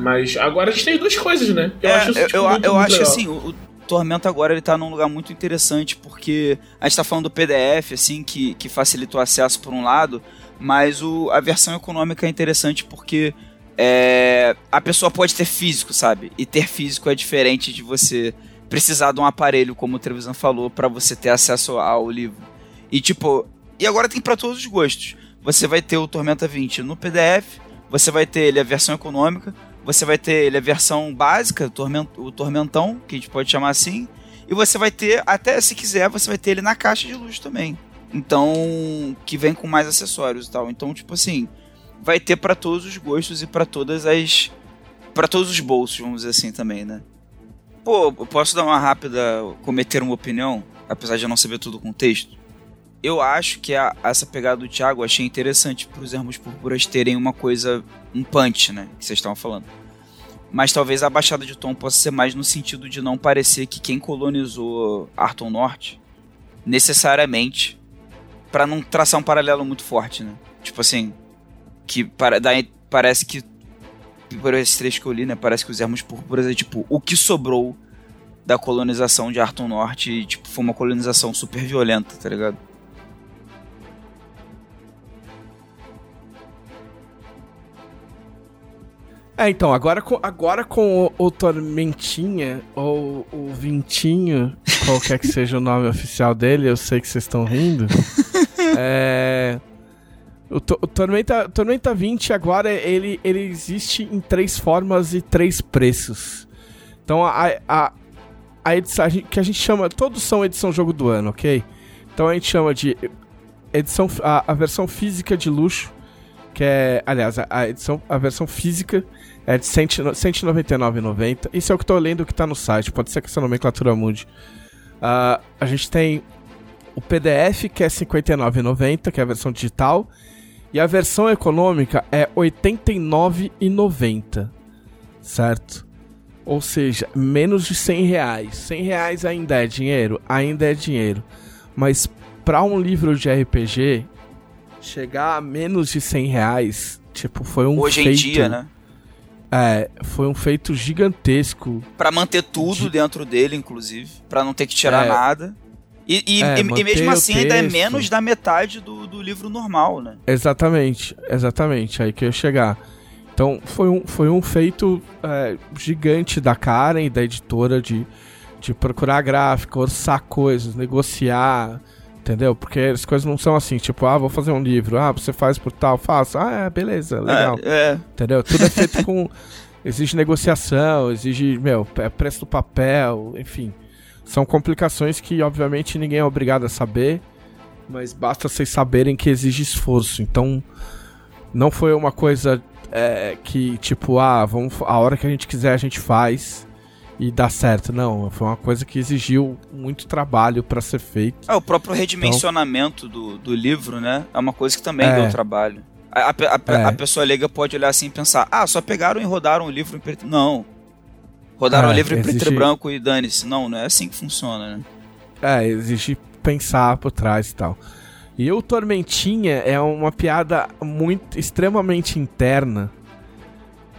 Mas agora a gente tem duas coisas, né? Eu, acho isso, eu, tipo, eu, muito, eu muito acho legal. assim, o, o Tormento agora ele tá num lugar muito interessante, porque a gente tá falando do PDF, assim, que, que facilita o acesso por um lado, mas o, a versão econômica é interessante porque é, a pessoa pode ter físico, sabe? E ter físico é diferente de você precisar de um aparelho, como o Trevisan falou, para você ter acesso ao livro. E tipo, e agora tem para todos os gostos. Você vai ter o Tormenta 20 no PDF, você vai ter ele a versão econômica, você vai ter ele a versão básica, o Tormen- o Tormentão, que a gente pode chamar assim, e você vai ter, até se quiser, você vai ter ele na caixa de luz também. Então, que vem com mais acessórios e tal. Então, tipo assim, vai ter para todos os gostos e para todas as para todos os bolsos, vamos dizer assim também, né? Pô, eu posso dar uma rápida cometer uma opinião, apesar de eu não saber tudo o contexto. Eu acho que a, essa pegada do Thiago achei interessante para os Ermos Púrpuras terem uma coisa, um punch, né, que vocês estavam falando. Mas talvez a baixada de tom possa ser mais no sentido de não parecer que quem colonizou Arton Norte necessariamente para não traçar um paralelo muito forte, né? Tipo assim, que para, daí parece que por esse trecho que eu li, né, parece que os ermos púrpuras é tipo o que sobrou da colonização de Arton Norte e tipo foi uma colonização super violenta, tá ligado? É, então, agora com, agora com o, o Tormentinha, ou o Vintinho, qualquer que seja o nome oficial dele, eu sei que vocês estão rindo. É. O, o, Tormenta, Tormenta 20 agora ele, ele existe em três formas e três preços. Então a, a, a edição a gente, que a gente chama. Todos são edição jogo do ano, ok? Então a gente chama de edição a, a versão física de luxo, que é. Aliás, a, a edição, a versão física é de R$ 199,90. Isso é o que tô lendo que tá no site, pode ser que essa nomenclatura mude. Uh, a gente tem o PDF, que é R$ 59,90, que é a versão digital. E a versão econômica é R$ 89,90. Certo? Ou seja, menos de 100 reais. 100 reais ainda é dinheiro? Ainda é dinheiro. Mas para um livro de RPG, chegar a menos de 100 reais, tipo, foi um Hoje feito... em dia, né? É, foi um feito gigantesco. Para manter tudo de... dentro dele, inclusive. para não ter que tirar é. nada. E, e, é, e, e mesmo assim ainda é menos da metade do, do livro normal, né? Exatamente, exatamente. Aí que eu ia chegar. Então foi um, foi um feito é, gigante da Karen, da editora, de, de procurar gráfico, orçar coisas, negociar, entendeu? Porque as coisas não são assim, tipo, ah, vou fazer um livro, ah, você faz por tal, faço, ah, é, beleza, legal. É, é. Entendeu? Tudo é feito com. Exige negociação, exige, meu, é preço do papel, enfim. São complicações que, obviamente, ninguém é obrigado a saber, mas basta vocês saberem que exige esforço. Então, não foi uma coisa é, que, tipo, ah, vamos, a hora que a gente quiser a gente faz e dá certo. Não, foi uma coisa que exigiu muito trabalho para ser feito. É, o próprio redimensionamento então, do, do livro, né? É uma coisa que também é, deu trabalho. A, a, a, é. a, pessoa leiga pode olhar assim e pensar: ah, só pegaram e rodaram o livro. Não. Rodaram é, o livro em preto e branco e dane-se. Não, não é assim que funciona, né? É, existe pensar por trás e tal. E o Tormentinha é uma piada muito extremamente interna.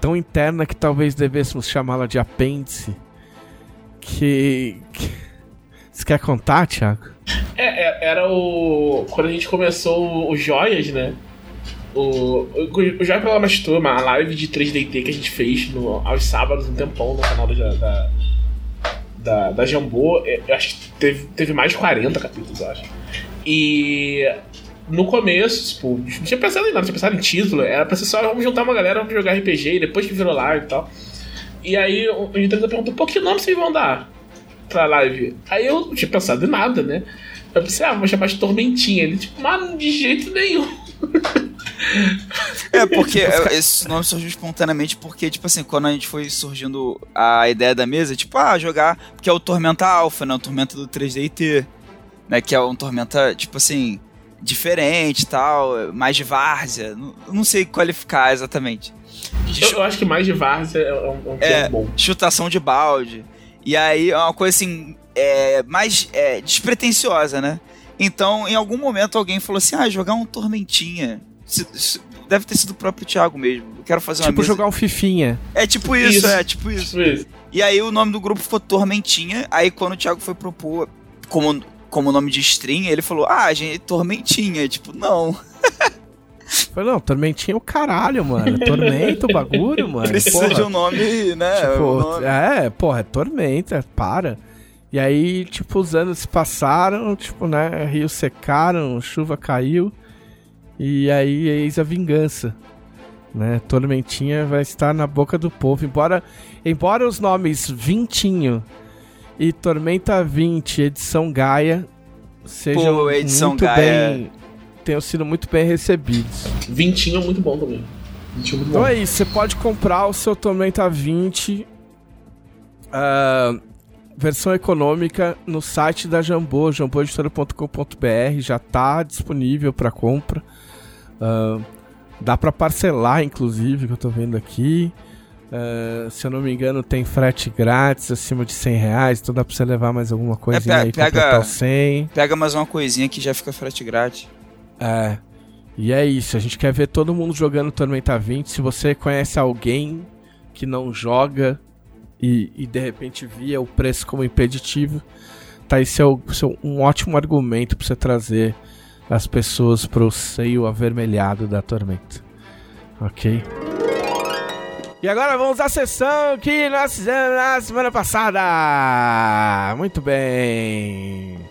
Tão interna que talvez devêssemos chamá-la de apêndice. Que, que. Você quer contar, Thiago? É, é, era o. Quando a gente começou o Joias, né? O, o Jair Pelamastou, uma live de 3DT que a gente fez no, aos sábados, um tempão, no canal da, da, da, da Jambô. É, eu acho que teve, teve mais de 40 capítulos, eu acho. E no começo, tipo, não tinha pensado em nada, tinha pensado em título. Era pra ser só, vamos juntar uma galera, vamos jogar RPG, depois que virou live e tal. E aí o Nintendo perguntou, pô, que nome vocês vão dar pra live? Aí eu não tinha pensado em nada, né? Eu pensei, ah, vamos chamar de Tormentinha. Ele, tipo, mano, de jeito nenhum. É, porque esse nome surgiu espontaneamente porque, tipo assim, quando a gente foi surgindo a ideia da mesa, tipo, ah, jogar, porque é o Tormenta Alpha, né? O Tormenta do 3DT, né? Que é um Tormenta, tipo assim, diferente tal, mais de várzea. Não, não sei qualificar exatamente. Eu, eu, acho que mais de várzea é um, um é, bom. Chutação de balde. E aí é uma coisa assim, é, mais é, despretensiosa, né? Então, em algum momento, alguém falou assim: ah, jogar um Tormentinha. Deve ter sido o próprio Thiago mesmo. Eu quero fazer uma Tipo mesa... jogar um Fifinha. É tipo isso, isso. é tipo isso. tipo isso. E aí o nome do grupo ficou Tormentinha. Aí quando o Thiago foi propor como, como nome de stream, ele falou: Ah, gente, Tormentinha. Tipo, não. Falei, não, Tormentinha é o caralho, mano. Tormenta o bagulho, mano. Precisa porra. de um nome, né? Tipo, um nome. É, porra, é Tormenta, para. E aí, tipo, os anos se passaram, tipo, né? Rios secaram, chuva caiu. E aí, eis a vingança. Né? Tormentinha vai estar na boca do povo. Embora, embora os nomes Vintinho e Tormenta 20, edição Gaia, sejam Pô, edição muito Gaia. bem. tenham sido muito bem recebidos. Vintinho é muito bom também. Então é isso, você pode comprar o seu Tormenta 20 uh, versão econômica no site da Jambô, jamboeditora.com.br, já está disponível para compra. Uh, dá para parcelar, inclusive, que eu estou vendo aqui. Uh, se eu não me engano, tem frete grátis acima de 100 reais, então dá pra você levar mais alguma coisinha é, aí pega, pra o 100. Pega mais uma coisinha que já fica frete grátis. É. E é isso, a gente quer ver todo mundo jogando Tormenta 20. Se você conhece alguém que não joga e, e de repente via o preço como impeditivo, tá aí seu, seu, um ótimo argumento para você trazer as pessoas pro seio avermelhado da Tormenta. Ok? E agora vamos à sessão que nós fizemos na semana passada. Muito bem.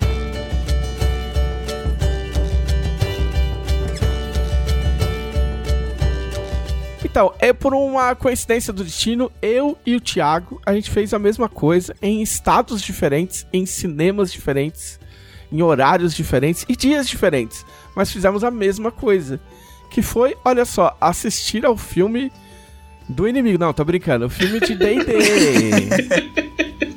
Então, é por uma coincidência do destino, eu e o Thiago, a gente fez a mesma coisa em estados diferentes, em cinemas diferentes, em horários diferentes e dias diferentes. Mas fizemos a mesma coisa. Que foi, olha só, assistir ao filme do inimigo. Não, tô brincando. O filme de D&D.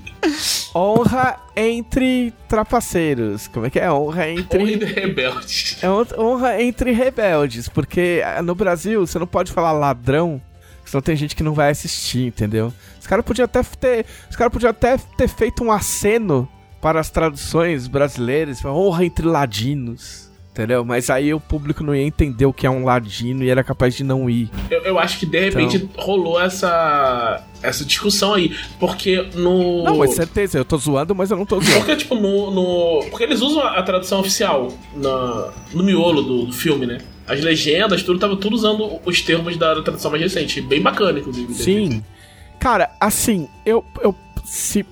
honra entre trapaceiros. Como é que é? Honra entre... Honra entre rebeldes. É honra entre rebeldes. Porque eh, no Brasil, você não pode falar ladrão, senão tem gente que não vai assistir, entendeu? Os caras podiam até ter... Os caras podiam até ter feito um aceno para as traduções brasileiras. Honra entre ladinos. Entendeu? Mas aí o público não ia entender o que é um ladino e era capaz de não ir. Eu, eu acho que de repente então... rolou essa essa discussão aí. Porque no. Não, mas certeza, eu tô zoando, mas eu não tô zoando. Porque, tipo, no. no... Porque eles usam a tradução oficial na... no miolo do, do filme, né? As legendas, tudo, tava tudo usando os termos da, da tradução mais recente. Bem bacana, inclusive. Sim. Cara, assim, eu. eu se,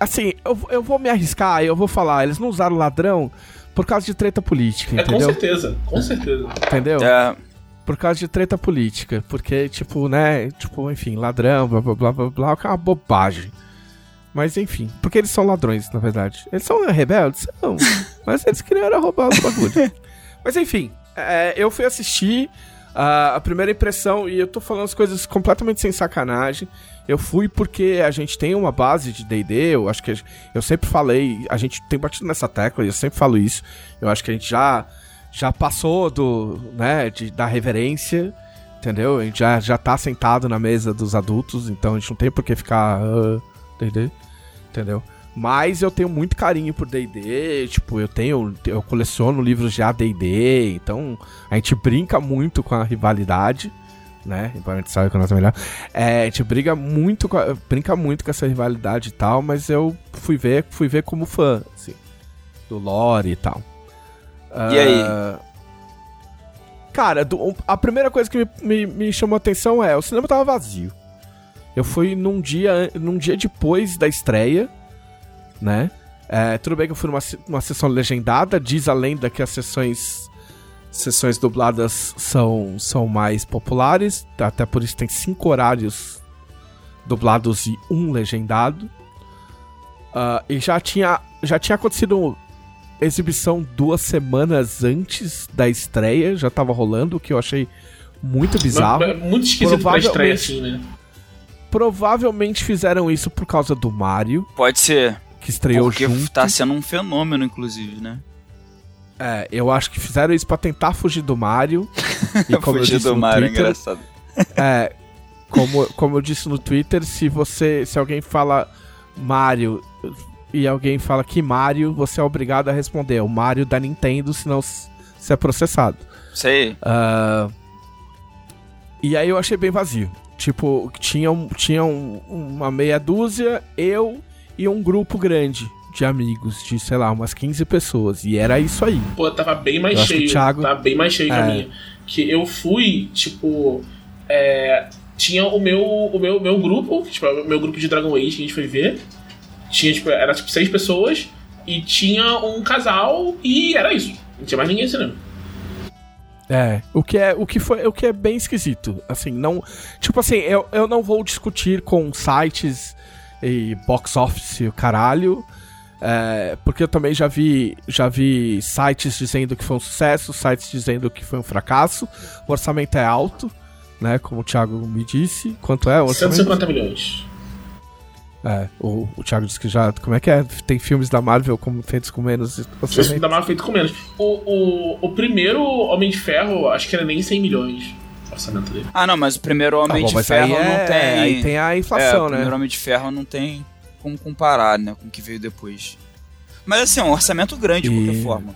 assim, eu, eu vou me arriscar, eu vou falar, eles não usaram ladrão por causa de treta política, é, entendeu? com certeza, com certeza. Entendeu? É. Por causa de treta política. Porque, tipo, né? Tipo, enfim, ladrão, blá blá blá blá blá, é uma bobagem. Mas enfim, porque eles são ladrões, na verdade. Eles são rebeldes? São. mas eles queriam roubar os bagulhos. mas enfim, é, eu fui assistir uh, a primeira impressão e eu tô falando as coisas completamente sem sacanagem. Eu fui porque a gente tem uma base de D&D, eu acho que eu sempre falei, a gente tem batido nessa tecla e eu sempre falo isso. Eu acho que a gente já já passou do, né, de, da reverência, entendeu? A gente já, já tá sentado na mesa dos adultos, então a gente não tem por que ficar uh, entendeu? Mas eu tenho muito carinho por D&D, tipo, eu tenho, eu coleciono livros de AD&D, então a gente brinca muito com a rivalidade, né? Embora a gente saiba que o nosso é melhor. É, a gente briga muito, com brinca muito com essa rivalidade e tal, mas eu fui ver, fui ver como fã, assim, do lore e tal. E uh, aí? Ah, cara, do, a primeira coisa que me, me, me, chamou a atenção é, o cinema tava vazio. Eu fui num dia, num dia depois da estreia, né? É, tudo bem que eu fui numa, numa sessão legendada, diz a lenda que as sessões sessões dubladas são, são mais populares, até por isso tem cinco horários dublados e um legendado. Uh, e já tinha, já tinha acontecido exibição duas semanas antes da estreia, já tava rolando, o que eu achei muito bizarro. Mas, mas, muito esquisito pra estreia assim, né? Provavelmente fizeram isso por causa do Mario. Pode ser. Que estreou Porque junto. tá sendo um fenômeno, inclusive, né? É, eu acho que fizeram isso para tentar fugir do Mario. E como fugir do Mario, é Twitter, engraçado. É, como, como eu disse no Twitter, se você, se alguém fala Mario e alguém fala que Mario, você é obrigado a responder o Mario da Nintendo, senão você é processado. Sei. Uh, e aí eu achei bem vazio. Tipo, tinha, tinha um, uma meia dúzia, eu e um grupo grande de amigos, de, sei lá, umas 15 pessoas. E era isso aí. Pô, tava bem mais eu cheio. Thiago... Tava bem mais cheio é. a minha. Que eu fui, tipo. É, tinha o meu, o meu, meu grupo, tipo, o meu grupo de Dragon Age que a gente foi ver. Tinha, tipo, era tipo seis pessoas. E tinha um casal e era isso. Não tinha mais ninguém assim, não. É, o que é, o que foi, o que é bem esquisito, assim, não, tipo assim, eu, eu não vou discutir com sites e box office, o caralho, é, porque eu também já vi, já vi sites dizendo que foi um sucesso, sites dizendo que foi um fracasso. O orçamento é alto, né? Como o Thiago me disse. Quanto é o orçamento? 150 milhões. É, o, o Thiago disse que já. Como é que é? Tem filmes da Marvel como, feitos com menos orçamento? da Marvel feito com menos. O, o, o primeiro Homem de Ferro, acho que era nem 100 milhões o orçamento dele. Ah, não, mas o primeiro Homem Ah, bom, de Ferro aí é- não tem. Aí tem a é, inflação, o primeiro né? Homem de Ferro não tem como comparar, né, com o que veio depois. Mas assim, é um orçamento grande, de E- qualquer forma.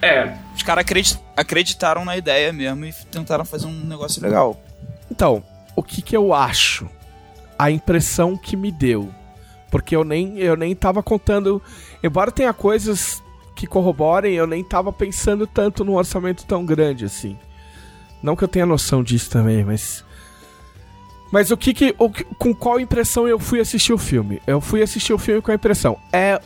É, Os caras acredi- acreditaram na ideia mesmo e tentaram fazer um negócio legal. Então, o que que eu acho? A impressão que me deu. Porque eu nem, eu nem tava contando. Embora tenha coisas que corroborem, eu nem tava pensando tanto num orçamento tão grande assim. Não que eu tenha noção disso também, mas. Mas o que que. o com qual impressão eu fui assistir o filme? Eu fui assistir o filme com a impressão. É.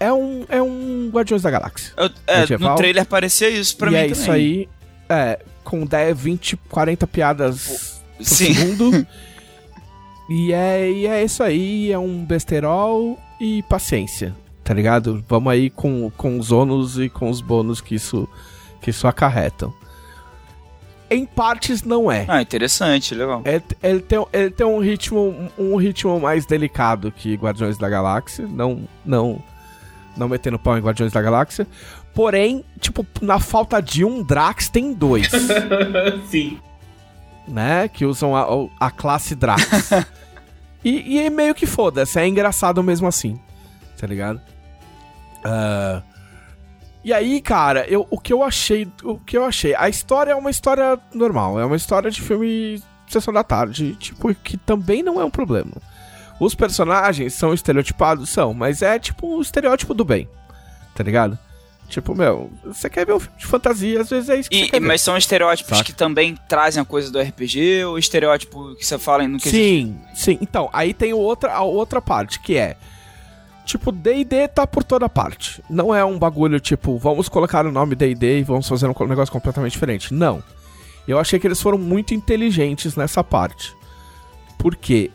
É um. É um Guardiões da Galáxia. Eu- é, Medieval. no trailer parecia isso pra e mim é também. isso aí. É, com 10, 20, 40 piadas por Sim. segundo. e, é, e é isso aí, é um besterol e paciência, tá ligado? Vamos aí com, com os ônus e com os bônus que isso, que isso acarretam. Em partes não é. Ah, interessante, legal. Ele, ele tem, ele tem um ritmo um ritmo mais delicado que Guardiões da Galáxia, não não não metendo pau em Guardiões da Galáxia. Porém, tipo, na falta de um Drax tem dois, sim. né? Que usam a, a classe Drax. e, e é meio que foda-se, é engraçado mesmo assim, tá ligado? Ah, e aí, cara, eu, o que eu achei, o que eu achei, a história é uma história normal, é uma história de filme sessão da tarde, tipo, que também não é um problema. Os personagens são estereotipados, são, mas é tipo o estereótipo do bem, tá ligado? Tipo, meu, você quer ver um filme de fantasia, às vezes é isso que você E, quer ver. mas são estereótipos Saca? que também trazem a coisa do RPG ou estereótipo que você fala no que Sim, sim. Então, aí tem outra, a outra parte, que é. Tipo, DD tá por toda parte. Não é um bagulho tipo, vamos colocar o nome DD e vamos fazer um negócio completamente diferente. Não. Eu achei que eles foram muito inteligentes nessa parte. Por quê?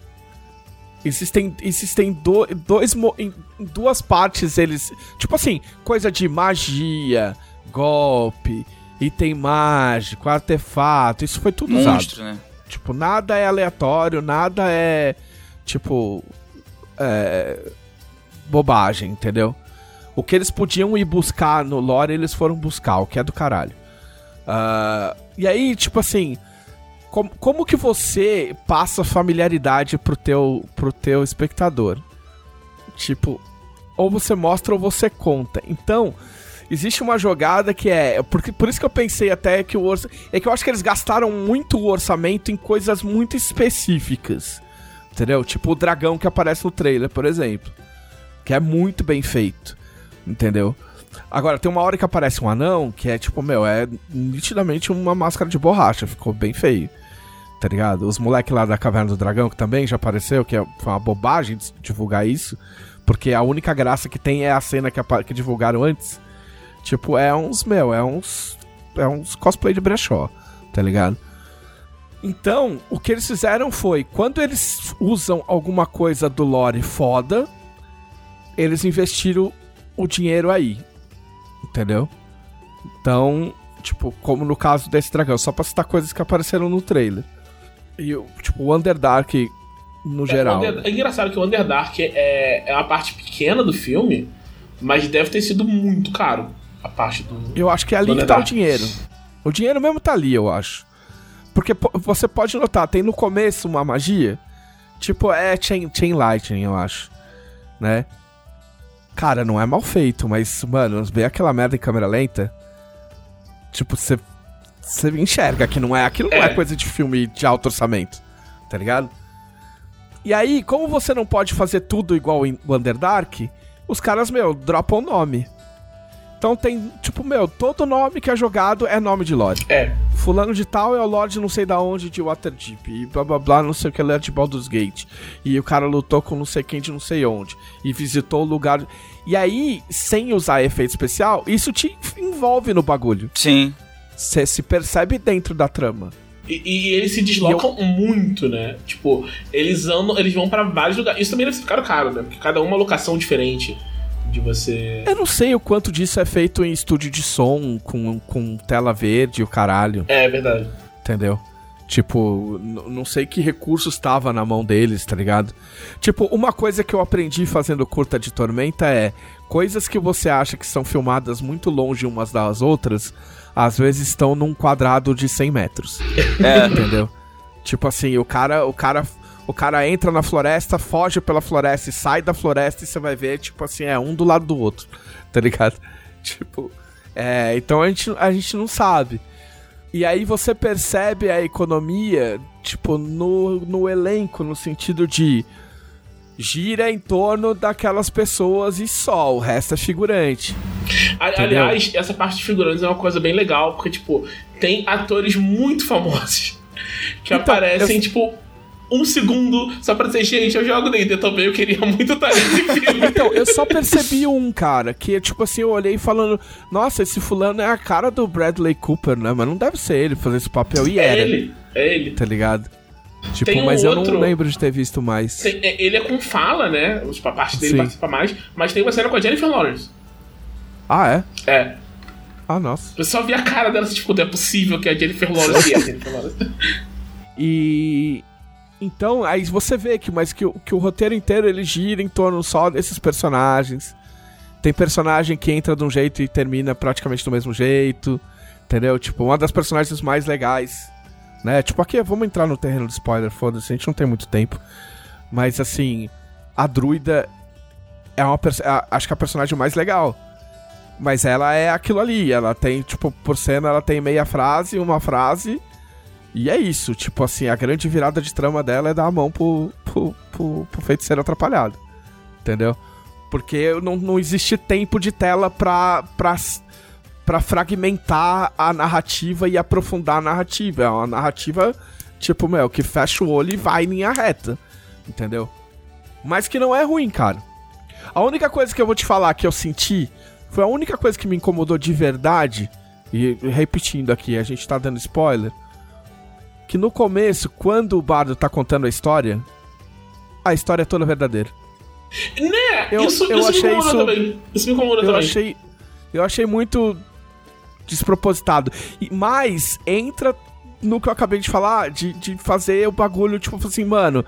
Existem, existem do- dois. Em duas partes eles. Tipo assim, coisa de magia, golpe, item mágico, artefato. Isso foi tudo usado. monstro, né? Tipo, nada é aleatório, nada é. Tipo. É. Bobagem, entendeu? O que eles podiam ir buscar no lore, eles foram buscar, o que é do caralho. Ah, e aí, tipo assim. Como, como que você passa familiaridade pro teu, pro teu espectador? Tipo, ou você mostra ou você conta. Então, existe uma jogada que é. Porque, por isso que eu pensei até que o orça, É que eu acho que eles gastaram muito o orçamento em coisas muito específicas. Entendeu? Tipo o dragão que aparece no trailer, por exemplo. Que é muito bem feito. Entendeu? Agora, tem uma hora que aparece um anão que é tipo, meu, é nitidamente uma máscara de borracha. Ficou bem feio. Tá ligado? Os moleques lá da Caverna do Dragão, que também já apareceu, que é, foi uma bobagem divulgar isso. Porque a única graça que tem é a cena que, que divulgaram antes. Tipo, é uns, meu, é uns. É uns cosplay de brechó, tá ligado? Então, o que eles fizeram foi, quando eles usam alguma coisa do lore foda, eles investiram o dinheiro aí. Entendeu? Então, tipo, como no caso desse dragão, só pra citar coisas que apareceram no trailer. E, tipo, o Underdark, no geral. É, o Under- é engraçado que o Underdark é, é uma parte pequena do filme, mas deve ter sido muito caro a parte do. Eu acho que é ali que tá o dinheiro. O dinheiro mesmo tá ali, eu acho. Porque po- você pode notar, tem no começo uma magia. Tipo, é Chain, chain Lightning, eu acho. Né? Cara, não é mal feito, mas, mano, ver aquela merda em câmera lenta. Tipo, você. Você enxerga que não é. Aquilo não é É. coisa de filme de alto orçamento. Tá ligado? E aí, como você não pode fazer tudo igual em Underdark, os caras, meu, dropam o nome. Então tem, tipo, meu, todo nome que é jogado é nome de lore. É. Fulano de tal é o Lorde não sei da onde de Waterdeep. E blá blá blá, não sei o que ele é de Baldur's Gate. E o cara lutou com não sei quem de não sei onde. E visitou o lugar. E aí, sem usar efeito especial, isso te envolve no bagulho. Sim. Você se percebe dentro da trama. E, e eles se deslocam muito, né? Tipo, eles andam, eles vão pra vários lugares. Isso também deve ficar caro, né? Porque cada uma é uma locação diferente de você. Eu não sei o quanto disso é feito em estúdio de som, com, com tela verde e o caralho. É verdade. Entendeu? Tipo, não sei que recursos estava na mão deles, tá ligado? Tipo, uma coisa que eu aprendi fazendo curta de Tormenta é coisas que você acha que são filmadas muito longe umas das outras, às vezes estão num quadrado de 100 metros. É. Entendeu? Tipo assim, o cara, o cara, o cara entra na floresta, foge pela floresta e sai da floresta e você vai ver, tipo assim, é um do lado do outro, tá ligado? Tipo, é, então a gente, a gente não sabe. E aí você percebe a economia, tipo, no, no elenco, no sentido de gira em torno daquelas pessoas e só, o resto é figurante. Entendeu? Aliás, essa parte de figurantes é uma coisa bem legal, porque, tipo, tem atores muito famosos que Então, aparecem, eu- tipo, um segundo só pra dizer, gente, eu jogo D&D também, eu queria muito estar nesse filme. Então, eu só percebi um, cara, que tipo assim, eu olhei falando, nossa, esse fulano é a cara do Bradley Cooper, né? Mas não deve ser ele fazer esse papel. E É era, ele, é ele. tá ligado? Tipo, um mas eu outro- não lembro de ter visto mais. Tem- é, ele é com fala, né? Os- A parte dele Sim. participa mais, mas tem uma cena com a Jennifer Lawrence. Ah, é? É. Ah, nossa. Eu só vi a cara dela, assim, tipo, não é possível que a Jennifer Lawrence é a Jennifer Lawrence. E. Então, aí você vê que, mas que, o- que o roteiro inteiro ele gira em torno só desses personagens. Tem personagem que entra de um jeito e termina praticamente do mesmo jeito. Entendeu? Tipo, uma das personagens mais legais. Né? Tipo, aqui vamos entrar no terreno de spoiler, foda-se, a gente não tem muito tempo. Mas assim, a druida é uma acho que é a personagem mais legal. Mas ela é aquilo ali, ela tem, tipo, por cena ela tem meia frase, uma frase. E é isso, tipo assim, a grande virada de trama dela é dar a mão pro, pro, pro, pro feiticeiro atrapalhado. Entendeu? Porque não, não existe tempo de tela pra, pra, pra fragmentar a narrativa e aprofundar a narrativa. É uma narrativa, tipo, meu, que fecha o olho e vai em linha reta. Entendeu? Mas que não é ruim, cara. A única coisa que eu vou te falar que eu senti foi a única coisa que me incomodou de verdade. E repetindo aqui, a gente tá dando spoiler que no começo, quando o bardo tá contando a história, a história é toda verdadeira. né? Eu- isso eu isso achei isso- também. Isso me incomoda Eu também. achei, eu achei muito despropositado. E, mas entra no que eu acabei de falar, de, de fazer o bagulho, tipo assim, mano,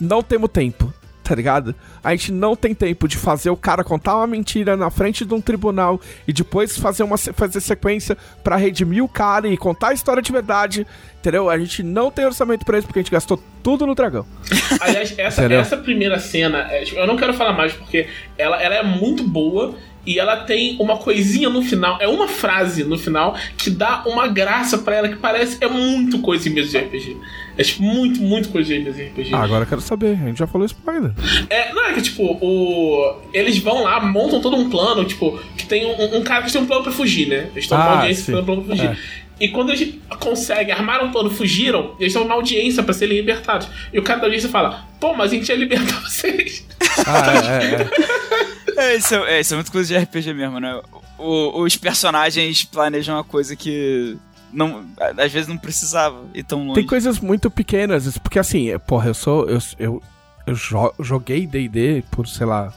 não temos tempo, tá ligado? A gente não tem tempo de fazer o cara contar uma mentira na frente de um tribunal e depois fazer uma fazer sequência pra redimir o cara e contar a história de verdade, entendeu? A gente não tem orçamento pra isso porque a gente gastou tudo no dragão. Aliás, essa, essa primeira cena, é, tipo, eu não quero falar mais porque ela, ela é muito boa e ela tem uma coisinha no final, é uma frase no final que dá uma graça pra ela que parece é muito coisa em mesa de RPG. É tipo muito, muito coisa de RPG. Ah, agora eu quero saber, a gente já falou spoiler. É, não é que tipo, o, eles vão lá, montam todo um plano, tipo, que tem um, um cara que tem um plano pra fugir, né? Eles estão Ah, numa audiência sim. tendo um plano pra fugir. É. E quando eles conseguem, armaram o plano, fugiram, eles estão numa audiência pra serem libertados. E o cara da audiência fala: pô, mas a gente ia libertar vocês. Ah, é, é, é. É, isso, é, isso é muito coisa de RPG mesmo, né? O- os personagens planejam uma coisa que não, às vezes não precisava ir tão longe. Tem coisas muito pequenas, porque assim, é, porra, eu sou. Eu, eu, eu jo- joguei DD por, sei lá,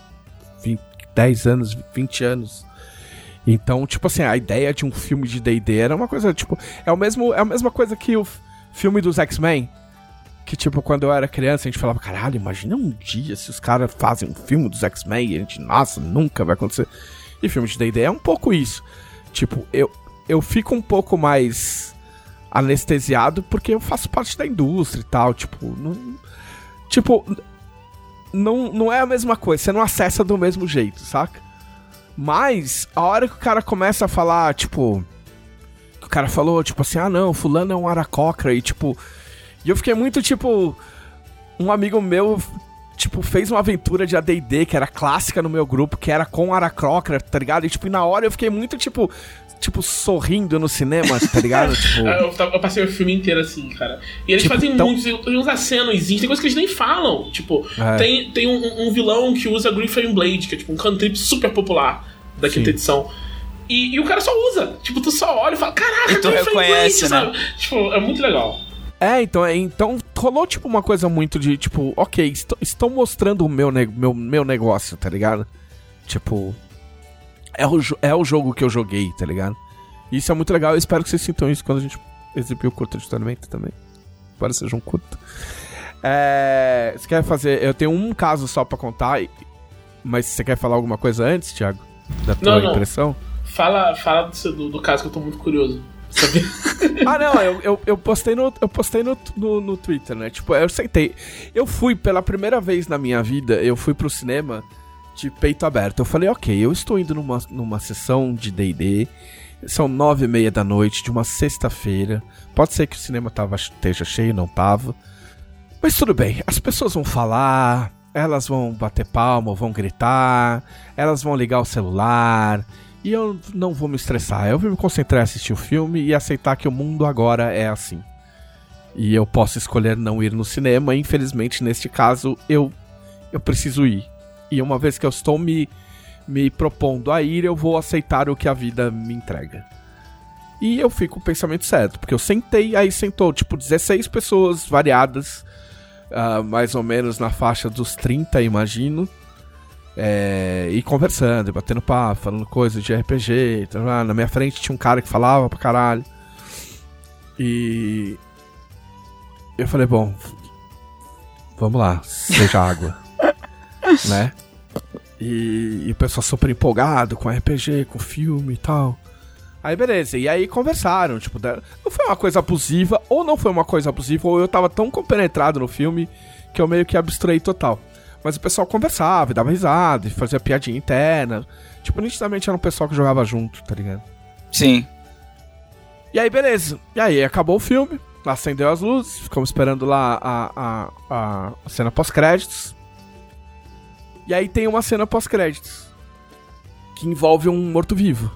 20, 10 anos, 20 anos. Então, tipo assim, a ideia de um filme de DD era uma coisa, tipo. É, o mesmo, é a mesma coisa que o filme dos X-Men. Que, tipo, quando eu era criança, a gente falava, caralho, imagina um dia se os caras fazem um filme dos X-Men e a gente, nossa, nunca vai acontecer. E filme de D&D é um pouco isso. Tipo, eu, eu fico um pouco mais anestesiado porque eu faço parte da indústria e tal, tipo, não, tipo, não, não é a mesma coisa, você não acessa do mesmo jeito, saca? Mas a hora que o cara começa a falar, tipo, o cara falou, tipo assim, ah não, fulano é um aracocra e tipo, e eu fiquei muito tipo, um amigo meu tipo, fez uma aventura de AD&D que era clássica no meu grupo, que era com Aracrocra, tá ligado? E, tipo, na hora eu fiquei muito, tipo, tipo, sorrindo no cinema, tá ligado? tipo, Eu, eu passei o filme inteiro assim, cara. E eles Tipo, fazem então- muitos, uns acenos, tem coisas que eles nem falam. Tipo, É. tem, tem um, um vilão que usa Griffin Blade, que é tipo um cantrip super popular da quinta Sim. edição. E, e o cara só usa. Tipo, tu só olha e fala, caraca, E tu Griffin reconhece, Blade, né? sabe? Tipo, é muito legal. É, então, é, então rolou tipo uma coisa muito de, tipo, ok, estou, estão mostrando o meu, meu, meu negócio, tá ligado? Tipo, é o, é o jogo que eu joguei, tá ligado? Isso é muito legal, eu espero que vocês sintam isso quando a gente exibir o curta de tormenta também. embora seja um curto. É, você quer fazer. Eu tenho um caso só pra contar, mas você quer falar alguma coisa antes, Thiago? Da tua Não, não. impressão? Fala, fala do, do caso que eu tô muito curioso. Sabe? Ah, não, eu, eu, eu postei, no, eu postei no, no, no Twitter, né? Tipo, eu sentei. Eu fui pela primeira vez na minha vida, eu fui pro cinema de peito aberto. Eu falei, ok, eu estou indo numa, numa sessão de DD. São nove e meia da noite de uma sexta-feira. Pode ser que o cinema tava, esteja cheio, não tava. Mas tudo bem, as pessoas vão falar, elas vão bater palma, vão gritar, elas vão ligar o celular. E eu não vou me estressar. Eu vou me concentrar em assistir o filme e aceitar que o mundo agora é assim. E eu posso escolher não ir no cinema. Infelizmente, neste caso, eu, eu preciso ir. E uma vez que eu estou me, me propondo a ir, eu vou aceitar o que a vida me entrega. E eu fico com o pensamento certo, porque eu sentei, aí sentou tipo 16 pessoas variadas, ah, mais ou menos na faixa dos 30, imagino. É, e conversando, e batendo papo, falando coisas de RPG. tá lá. Na minha frente tinha um cara que falava pra caralho. E. Eu falei, bom. Vamos lá, seja água. né? E, e o pessoal super empolgado com RPG, com filme e tal. Aí beleza, e aí conversaram, tipo, não foi uma coisa abusiva, ou não foi uma coisa abusiva, ou eu tava tão compenetrado no filme que eu meio que abstraí total. Mas o pessoal conversava, dava risada, e fazia piadinha interna. Tipo, nitidamente era um pessoal que jogava junto, tá ligado? Sim. E aí, beleza. E aí, acabou o filme, acendeu as luzes, ficamos esperando lá a, a, a, a cena pós-créditos. E aí tem uma cena pós-créditos que envolve um morto-vivo,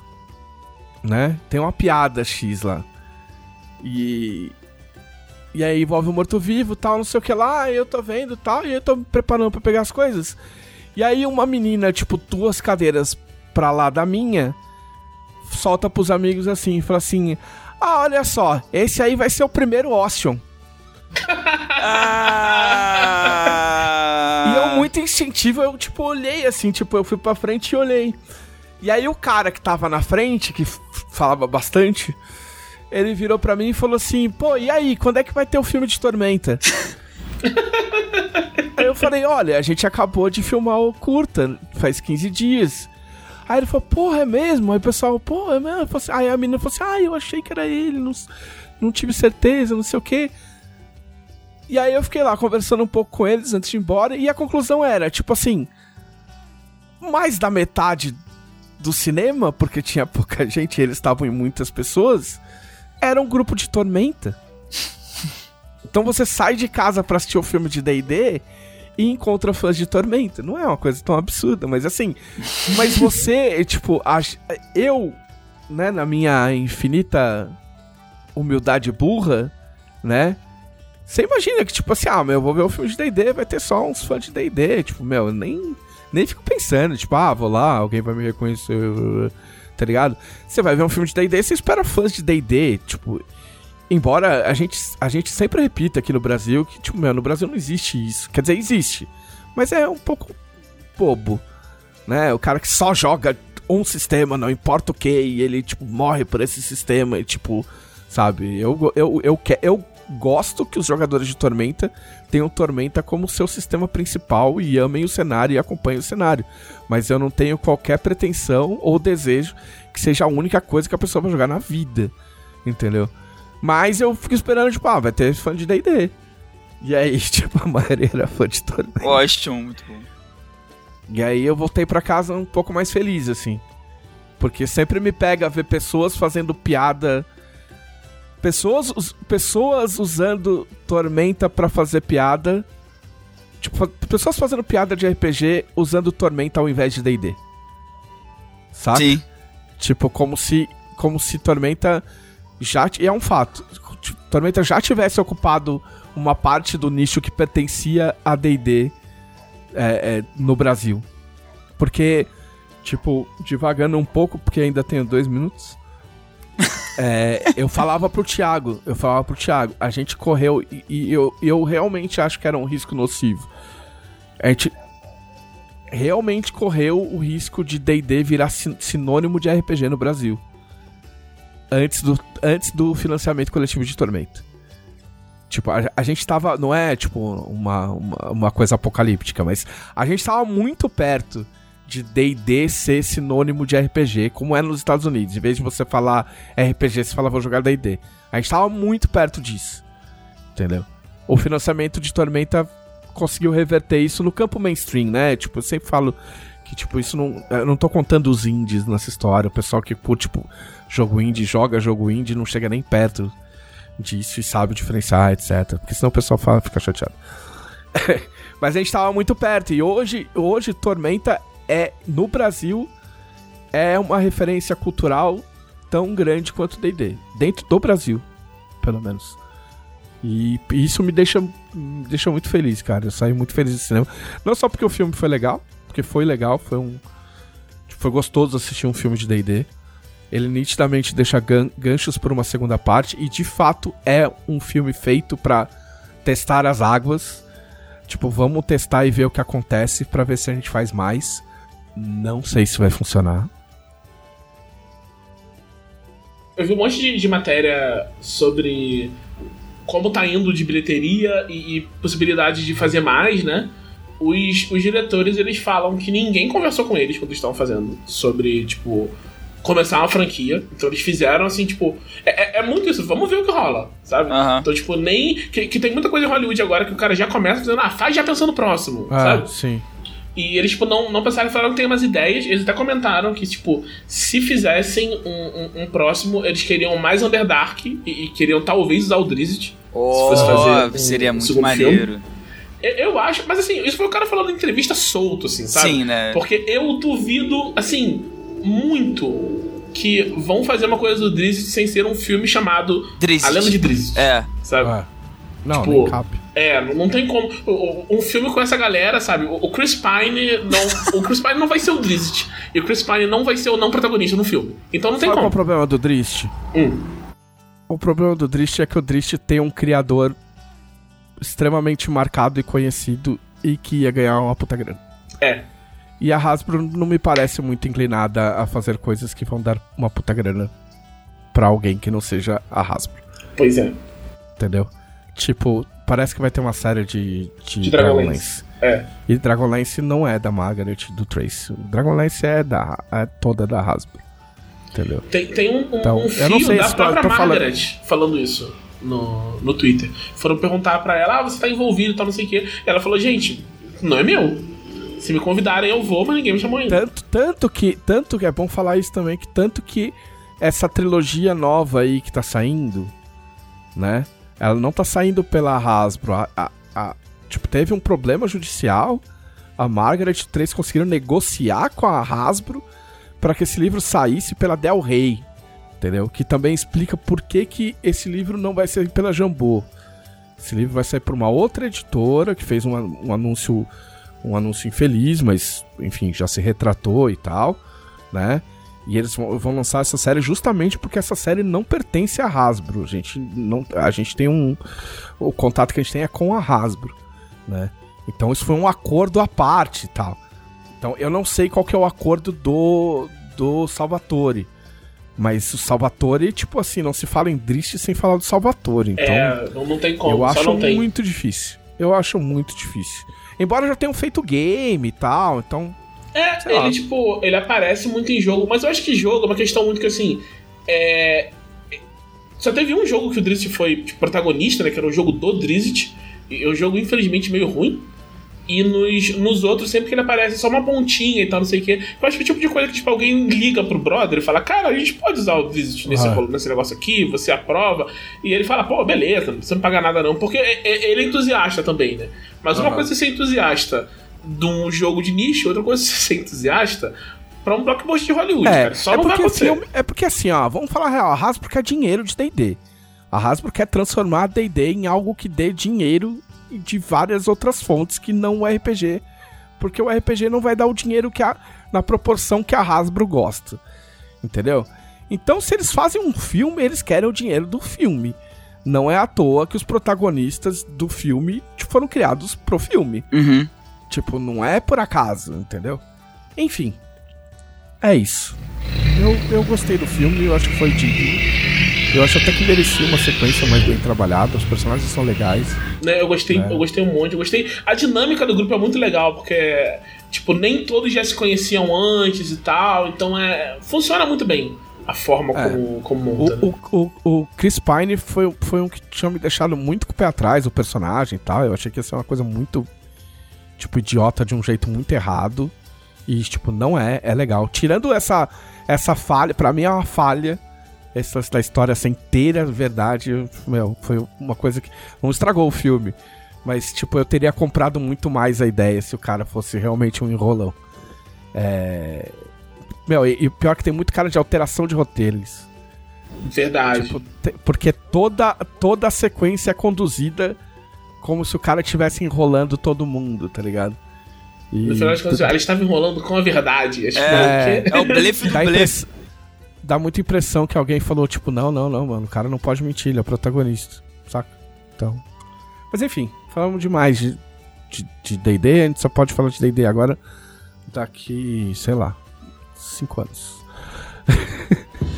né? Tem uma piada X lá. E. E aí envolve um morto-vivo tal, não sei o que lá, e eu tô vendo tal, e eu tô me preparando pra pegar as coisas. E aí uma menina, tipo, duas cadeiras pra lá da minha, solta pros amigos assim, fala assim: Ah, olha só, esse aí vai ser o primeiro Ocean. Ah! E eu, muito instintivo, eu, tipo, olhei assim, tipo, eu fui pra frente e olhei. E aí o cara que tava na frente, que falava bastante, ele virou pra mim e falou assim: Pô, e aí, quando é que vai ter o filme de Tormenta? aí eu falei: Olha, a gente acabou de filmar o curta, faz 15 dias. Aí ele falou: Porra, é mesmo? Aí o pessoal, pô, é mesmo? Assim- Aí a menina falou assim: Ah, eu achei que era ele, não, não tive certeza, não sei o quê. E aí eu fiquei lá conversando um pouco com eles antes de ir embora, e a conclusão era, tipo assim, mais da metade do cinema, porque tinha pouca gente e eles estavam em muitas pessoas, era um grupo de tormenta. Então você sai de casa pra assistir o filme de D&D e encontra fãs de tormenta. Não é uma coisa tão absurda, mas assim, mas você, tipo, ach- eu, né, na minha infinita humildade burra, né, você imagina que, tipo assim, ah, meu, eu vou ver o filme de D&D, vai ter só uns fãs de D&D, tipo, meu, eu nem, nem fico pensando, tipo, ah, vou lá, alguém vai me reconhecer, tá ligado? Você vai ver um filme de D&D, você espera fãs de D&D, tipo, embora a gente, a gente sempre repita aqui no Brasil que, tipo, meu, no Brasil não existe isso, quer dizer, existe, mas é um pouco bobo, né? O cara que só joga um sistema, não importa o que, e ele, tipo, morre por esse sistema, e, tipo, sabe? Eu, eu, eu, que, eu gosto que os jogadores de Tormenta tenham Tormenta como seu sistema principal e amem o cenário e acompanhem o cenário. Mas eu não tenho qualquer pretensão ou desejo que seja a única coisa que a pessoa vai jogar na vida, entendeu? Mas eu fico esperando, tipo, ah, vai ter fã de D&D. E aí, tipo, a maioria era fã de Tormenta. Ótimo, muito bom. E aí eu voltei pra casa um pouco mais feliz, assim. Porque sempre me pega ver pessoas fazendo piada. Pessoas, us- pessoas usando Tormenta pra fazer piada. Tipo, pessoas fazendo piada de RPG usando Tormenta ao invés de DD. Sabe? Sim. Tipo, como se. Como se Tormenta já. E é um fato. Tipo, Tormenta já tivesse ocupado uma parte do nicho que pertencia a DD é, é, no Brasil. Porque, tipo, divagando um pouco, porque ainda tenho dois minutos. É, eu falava pro Thiago, eu falava pro Thiago, a gente correu e, e eu, eu realmente acho que era um risco nocivo. A gente realmente correu o risco de D&D virar sin- sinônimo de RPG no Brasil. Antes do, antes do financiamento coletivo de Tormenta. Tipo, a, a gente tava. Não é, tipo, uma, uma, uma coisa apocalíptica, mas a gente tava muito perto de D&D ser sinônimo de RPG, como é nos Estados Unidos. Em vez de você falar RPG, você fala vou jogar D&D. A gente tava muito perto disso. Entendeu? O financiamento de Tormenta conseguiu reverter isso no campo mainstream, né? Tipo, eu sempre falo que, tipo, isso não... Eu não tô contando os indies nessa história. O pessoal que curte, tipo, jogo indie, joga jogo indie, não chega nem perto disso e sabe diferenciar, etc. Porque senão o pessoal fala, fica chateado. Mas a gente tava muito perto. E hoje, hoje Tormenta é, no Brasil, é uma referência cultural tão grande quanto D&D. Dentro do Brasil, pelo menos. E isso me deixa, me deixa muito feliz, cara. Eu saí muito feliz do cinema. Não só porque o filme foi legal, porque foi legal, foi um... Foi gostoso assistir um filme de D&D. Ele nitidamente deixa gan ganchos para uma segunda parte e de fato é um filme feito para testar as águas. Tipo, vamos testar e ver o que acontece para ver se a gente faz mais. Não sei se vai funcionar. Eu vi um monte de, de matéria sobre como tá indo de bilheteria e, e possibilidade de fazer mais, né? Os, os diretores, eles falam que ninguém conversou com eles quando estavam fazendo sobre, tipo, começar uma franquia. Então eles fizeram assim, tipo. É, é, é muito isso, vamos ver o que rola, sabe? Aham. Então, tipo, nem. Que, que tem muita coisa em Hollywood agora que o cara já começa dizendo, ah, faz já pensando no próximo, Ah, sabe? sim. E eles, tipo, não, não pensaram, falaram que tem umas ideias. Eles até comentaram que, tipo, se fizessem um, um, um próximo, eles queriam mais Underdark e, e queriam talvez usar o Drizzt. Oh, fosse fazer um seria muito maneiro. Eu, eu acho, mas assim, isso foi o cara falando em entrevista solto, assim, sabe? Sim, né? Porque eu duvido, assim, muito que vão fazer uma coisa do Drizzt sem ser um filme chamado Drizzt. A Lenda de Drizzt. É. Sabe? Ah. Não, Tipo, nem cabe. É, não tem como. Um filme com essa galera, sabe? O Chris Pine não. o Chris Pine não vai ser o Drizzt. E o Chris Pine não vai ser o não protagonista no filme. Então não tem Sabe qual é o como. problema do Drist? Hum. O problema do Drist é que o Drist tem um criador extremamente marcado e conhecido e que ia ganhar uma puta grana. É. E a Hasbro não me parece muito inclinada a fazer coisas que vão dar uma puta grana pra alguém que não seja a Hasbro, Pois é. entendeu? Tipo, parece que vai ter uma série de, de, De Dragonlance. Dragonlance. É. E Dragonlance não é da Margaret, do Trace. Dragonlance é, da, é toda da Hasbro. Entendeu? Tem, tem um, um, Então, um eu fio não sei da se própria tô falando- Margaret falando isso no, no Twitter. Foram perguntar pra ela, ah, você tá envolvido e tal, não sei o quê. E ela falou, gente, não é meu. Se me convidarem, eu vou, mas ninguém me chamou ainda. Tanto, tanto que. Tanto que é bom falar isso também, que tanto que essa trilogia nova aí que tá saindo, né? Ela não tá saindo pela Hasbro. A, a- a- tipo, teve um problema judicial. A Margaret 3 conseguiram negociar com a Hasbro para que esse livro saísse pela Del Rey. Entendeu? Que também explica por que, que esse livro não vai sair pela Jambô. Esse livro vai sair por uma outra editora que fez um, um anúncio um anúncio infeliz, mas enfim, já se retratou e tal, né? E eles vão, vão lançar essa série justamente porque essa série não pertence à Hasbro. A gente não, a gente tem um o contato que a gente tem é com a Hasbro, né? Então isso foi um acordo à parte e tal. Então eu não sei qual que é o acordo do do Salvatore. Mas o Salvatore, tipo assim, não se fala em Drist sem falar do Salvatore. Então, é, não, tem como, eu acho não tem. muito difícil. Eu acho muito difícil. Embora já tenham feito game e tal, então. É, Sei lá. ele, tipo, ele aparece muito em jogo, mas eu acho que jogo é uma questão muito que, assim, é... Só teve um jogo que o Drizzt foi tipo, protagonista, né, que era o jogo do Drizzt, e o jogo, infelizmente, meio ruim. E nos, nos outros, sempre que ele aparece, é só uma pontinha e tal, não sei o quê. Eu acho que é o tipo de coisa que, tipo, alguém liga pro brother e fala, cara, a gente pode usar o Drizzt nesse, Ah. rolo- nesse negócio aqui, você aprova. E ele fala, pô, beleza, não precisa me pagar nada não. Porque é- é- ele é entusiasta também, né? Mas uma Aham. coisa é ser entusiasta de um jogo de nicho, outra coisa é ser entusiasta pra um blockbuster de Hollywood, cara. Só é não vai porque acontecer. filme, é porque assim, ó, vamos falar a real, a Hasbro quer dinheiro de D&D. A Hasbro quer transformar a D&D em algo que dê dinheiro de várias outras fontes que não o RPG. Porque o RPG não vai dar o dinheiro que a, na proporção que a Hasbro gosta. Entendeu? Então, se eles fazem um filme, eles querem o dinheiro do filme. Não é à toa que os protagonistas do filme foram criados pro filme. Uhum. Tipo, não é por acaso, entendeu? Enfim. É isso. Eu, eu gostei do filme, eu acho que foi digno. Eu acho até que merecia uma sequência mais bem trabalhada, os personagens são legais. Né, eu gostei, É. eu gostei um monte, eu gostei. A dinâmica do grupo é muito legal, porque, tipo, nem todos já se conheciam antes e tal, então é. Funciona muito bem a forma É. como, como O, monta. né? o, o, o Chris Pine foi, foi um que tinha me deixado muito com o pé atrás, o personagem e tal. Eu achei que ia ser uma coisa muito, tipo, idiota de um jeito muito errado. E, tipo, não é, é legal. Tirando essa, essa falha, pra mim é uma falha. Essa da história essa inteira verdade, eu- meu, foi uma coisa que não estragou o filme. Mas, tipo, eu teria comprado muito mais a ideia se o cara fosse realmente um enrolão. É. Meu, e, e pior que tem muito cara de alteração de roteiros. Verdade. Tipo, te- porque toda, toda a sequência é conduzida como se o cara estivesse enrolando todo mundo, tá ligado? E no final das contas, ela estava enrolando com a verdade. É, É. É o blefe do dá, blefe. dá muita impressão que alguém falou, tipo, não, não, não, mano, o cara não pode mentir, ele é o protagonista, saca? Então. Mas enfim, falamos demais de de de D&D, a gente só pode falar de D&D agora daqui, sei lá, cinco anos.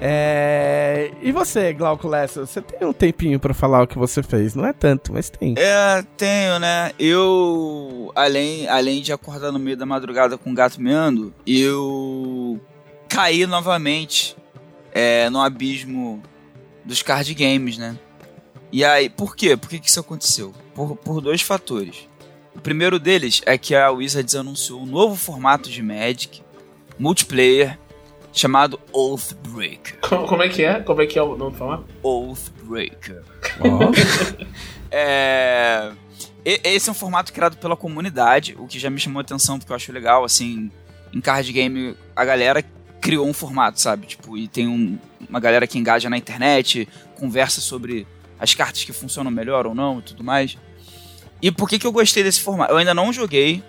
É... E você, Glauco Lessa, você tem um tempinho pra falar o que você fez? Não é tanto, mas tem. É, tenho, né? Eu, além, além de acordar no meio da madrugada com o gato meando, eu caí novamente é, no abismo dos card games, né? E aí, por quê? Por que, que isso aconteceu? Por, por dois fatores. O primeiro deles é que a Wizards anunciou um novo formato de Magic, multiplayer, chamado Oathbreaker. Como, como é que é? Como é que é o nome do formato? Oathbreaker. Ó. É... Esse é um formato criado pela comunidade, o que já me chamou a atenção porque eu acho legal, assim, em card game a galera criou um formato, sabe? Tipo, e tem um- uma galera que engaja na internet, conversa sobre as cartas que funcionam melhor ou não e tudo mais. E por que, que eu gostei desse formato? Eu ainda não joguei,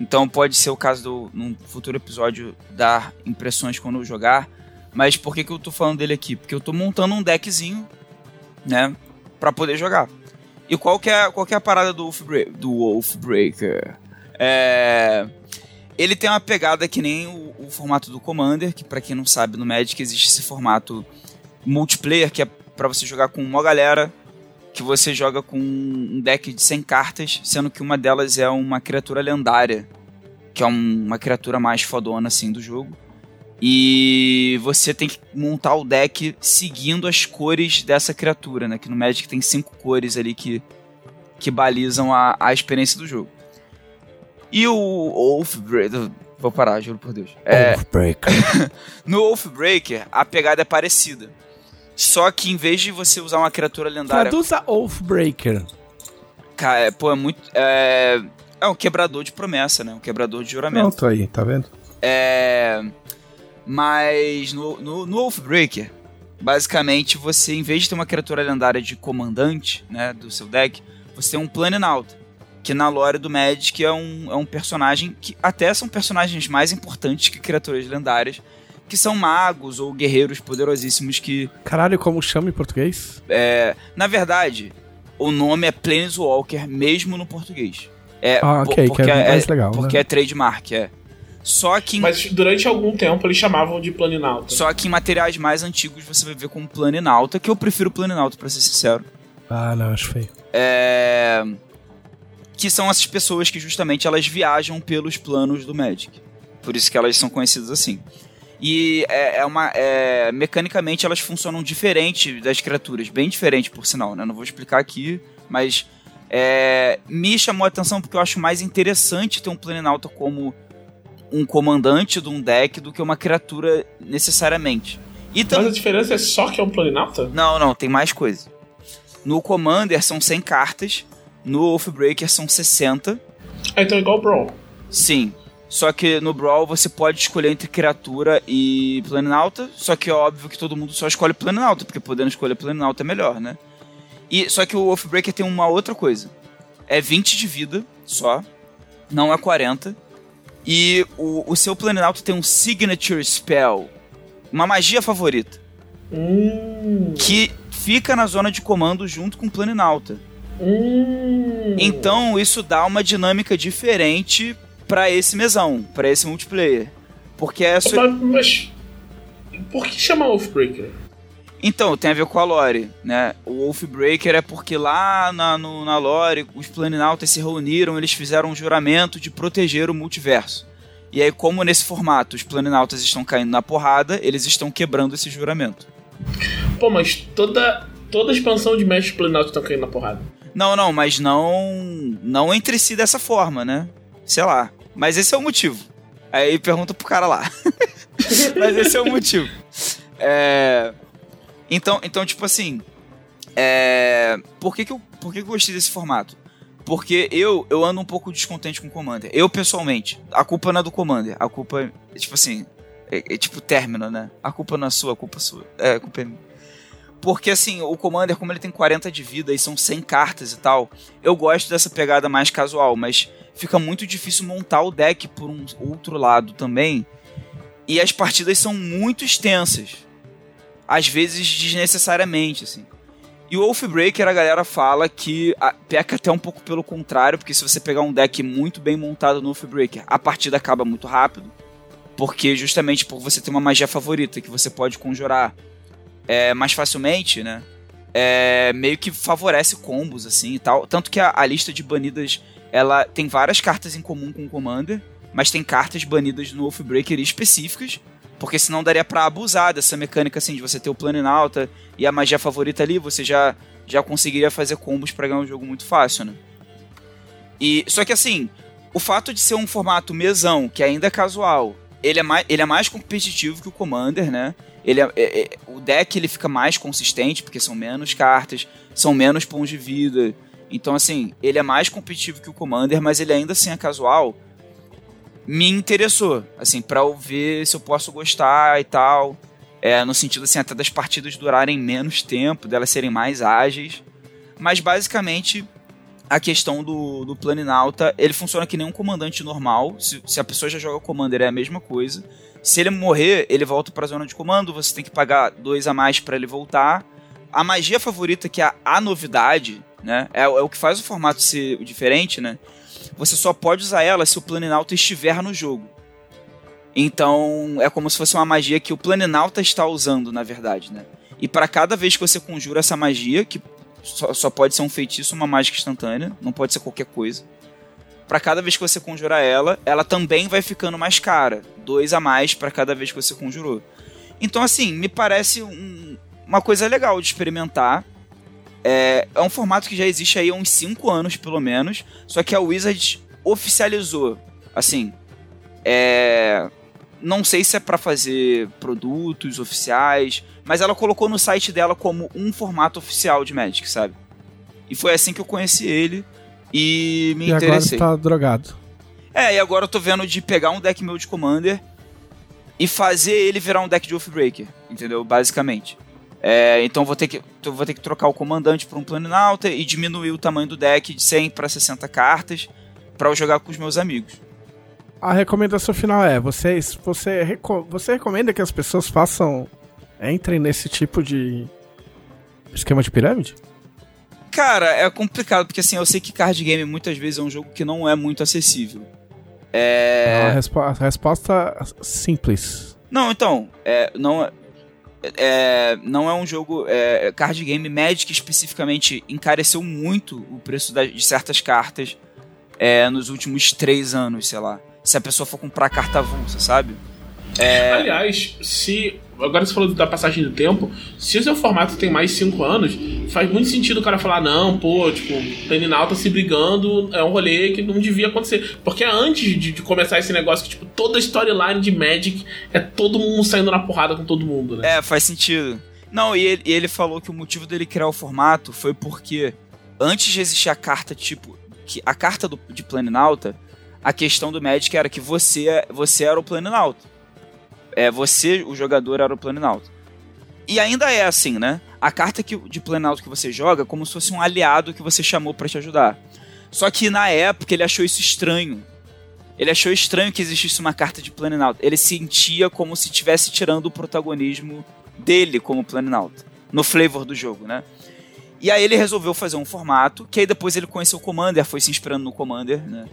então pode ser o caso do num futuro episódio dar impressões quando eu jogar. Mas por que, que eu tô falando dele aqui? Porque eu tô montando um deckzinho, né? Pra poder jogar. E qual que é, qual que é a parada do Wolfbreaker? Do Wolfbreaker? É... Ele tem uma pegada que nem o, o formato do Commander, que pra quem não sabe, no Magic existe esse formato multiplayer, que é pra você jogar com uma galera, que você joga com um deck de 100 cartas, sendo que uma delas é uma criatura lendária, que é um- uma criatura mais fodona assim do jogo. E você tem que montar o deck seguindo as cores dessa criatura, né? Que no Magic tem cinco cores ali que, que balizam a, a experiência do jogo. E o Oathbreaker... Vou parar, juro por Deus. É, no Oathbreaker, a pegada é parecida. Só que em vez de você usar uma criatura lendária... Traduza Oathbreaker. Cara, é, pô, é muito... É, é um quebrador de promessa, né? Um quebrador de juramento. Pronto aí, tá vendo? É. Mas no, no, no Wolfbreaker, basicamente você, em vez de ter uma criatura lendária de comandante, né, do seu deck, você tem um Planinauta. Que na lore do Magic é um, é um personagem que até são personagens mais importantes que criaturas lendárias, que são magos ou guerreiros poderosíssimos que, Caralho, como chama em português? é, na verdade, o nome é Planeswalker mesmo no português. É, Ah, ok, que porque é mais legal, Porque né? é trademark, é. Só que em Mas durante algum tempo eles chamavam de Planinauta. Só que em materiais mais antigos você vai ver como Planinauta, que eu prefiro Planinauta, pra ser sincero. Ah, não, acho feio. É... Que são essas pessoas que justamente elas viajam pelos planos do Magic. Por isso que elas são conhecidas assim. E é, é uma. é, mecanicamente elas funcionam diferente das criaturas, bem diferente por sinal, né? Não vou explicar aqui, mas é, me chamou a atenção porque eu acho mais interessante ter um Planinauta como um comandante de um deck do que uma criatura necessariamente. E Mas a diferença é só que é um Planinauta? Não, não, tem mais coisa. No Commander são 100 cartas, no Oathbreaker são 60. Ah, então é igual o Brawl. Sim. Só que no Brawl você pode escolher entre criatura e Planinauta, só que é óbvio que todo mundo só escolhe Planinauta, porque podendo escolher Planinauta é melhor, né? E, só que o Oathbreaker tem uma outra coisa. É 20 de vida só, não é 40. E o, o seu Planinauta tem um Signature Spell, uma magia favorita Hum. que fica na zona de comando junto com o Planinauta. Hum. Então isso dá uma dinâmica diferente para esse mesão, para esse multiplayer. Porque é só... mas, mas por que chama Wolfbreaker? Então, tem a ver com a lore, né? O Wolfbreaker é porque lá na, no, na lore os planinautas se reuniram, eles fizeram um juramento de proteger o multiverso. E aí, como nesse formato os planinautas estão caindo na porrada, eles estão quebrando esse juramento. Pô, mas toda, toda expansão de Magic Planinautas estão caindo na porrada. Não, não, mas não não entre si dessa forma, né? Sei lá. Mas esse é o motivo. Aí pergunta pro cara lá. mas esse é o motivo. É... Então, então, tipo assim. É... Por, que, que, eu, por que, que eu gostei desse formato? Porque eu, eu ando um pouco descontente com o Commander. Eu, pessoalmente. A culpa não é do Commander. A culpa é, tipo assim. É, é tipo término, né? A culpa não é sua, a culpa é sua. É, a culpa é minha. Porque assim, o Commander, como ele tem 40 de vida e são 100 cartas e tal, eu gosto dessa pegada mais casual, mas fica muito difícil montar o deck por um outro lado também. E as partidas são muito extensas. Às vezes desnecessariamente, assim. E o Wolfbreaker, a galera fala que peca até um pouco pelo contrário, porque se você pegar um deck muito bem montado no Wolfbreaker, a partida acaba muito rápido. Porque justamente por você ter uma magia favorita que você pode conjurar é, mais facilmente, né? É, meio que favorece combos, assim e tal. Tanto que a, a, lista de banidas ela tem várias cartas em comum com o Commander, mas tem cartas banidas no Wolfbreaker específicas, porque senão daria para abusar dessa mecânica assim de você ter o Planinauta e a magia favorita ali, você já já conseguiria fazer combos para ganhar um jogo muito fácil, né? E só que assim, o fato de ser um formato mesão, que ainda é casual, ele é mais, ele é mais competitivo que o Commander, né? Ele é, é, é, o deck ele fica mais consistente, porque são menos cartas, são menos pontos de vida. Então, assim, ele é mais competitivo que o Commander, mas ele ainda assim é casual. Me interessou, assim, pra eu ver se eu posso gostar e tal. É, no sentido, assim, até das partidas durarem menos tempo, delas serem mais ágeis. Mas, basicamente, a questão do, do Planinauta, ele funciona que nem um comandante normal. Se, se a pessoa já joga Commander, é a mesma coisa. Se ele morrer, ele volta para a zona de comando, você tem que pagar dois a mais para ele voltar. A magia favorita, que é a, a novidade, né? É, é, o que faz o formato ser diferente, né? Você só pode usar ela se o Planinauta estiver no jogo. Então, é como se fosse uma magia que o Planinauta está usando, na verdade, né? E para cada vez que você conjura essa magia, que só, só pode ser um feitiço, uma mágica instantânea, não pode ser qualquer coisa para cada vez que você conjurar ela, ela também vai ficando mais cara. Dois a mais para cada vez que você conjurou. Então, assim, me parece um, uma coisa legal de experimentar. É, é, um formato que já existe aí há uns 5 anos, pelo menos. Só que a Wizard oficializou. Assim, é, não sei se é para fazer produtos oficiais, mas ela colocou no site dela como um formato oficial de Magic, sabe? E foi assim que eu conheci ele e me e interessei. agora tá drogado. É, e agora eu tô vendo de pegar um deck meu de Commander e fazer ele virar um deck de Oathbreaker, entendeu? Basicamente. É, então vou ter, que, vou ter que trocar o comandante por um Planinauta e diminuir o tamanho do deck de 100 para 60 cartas para eu jogar com os meus amigos. A recomendação final é: vocês, você, você recomenda que as pessoas façam. entrem nesse tipo de esquema de pirâmide? Cara, é complicado, porque assim, eu sei que card game muitas vezes é um jogo que não é muito acessível. É. A, respo a resposta simples. Não, então, é, não, é, não é um jogo. É, card game Magic especificamente encareceu muito o preço da, de certas cartas é, nos últimos três anos, sei lá. Se a pessoa for comprar carta avulsa, sabe? É... Aliás, se. Agora você falou da passagem do tempo. Se o seu formato tem mais 5 anos, faz muito sentido o cara falar, não, pô, tipo, Peninal tá se brigando, é um rolê que não devia acontecer. Porque antes de, de começar esse negócio que, tipo, toda storyline de Magic é todo mundo saindo na porrada com todo mundo, né? É, faz sentido. Não, e ele, ele falou que o motivo dele criar o formato foi porque antes de existir a carta, tipo, que a carta do, de Planinauta, a questão do Magic era que você, você era o Planinauta é, você, o jogador, era o Planinauta. E ainda é assim, né? A carta que, de Planalto que você joga é como se fosse um aliado que você chamou para te ajudar. Só que na época ele achou isso estranho. Ele achou estranho que existisse uma carta de Planalto. Ele sentia como se estivesse tirando o protagonismo dele como Planalto. No flavor do jogo, né? E aí ele resolveu fazer um formato, que aí depois ele conheceu o Commander, foi se inspirando no Commander, né?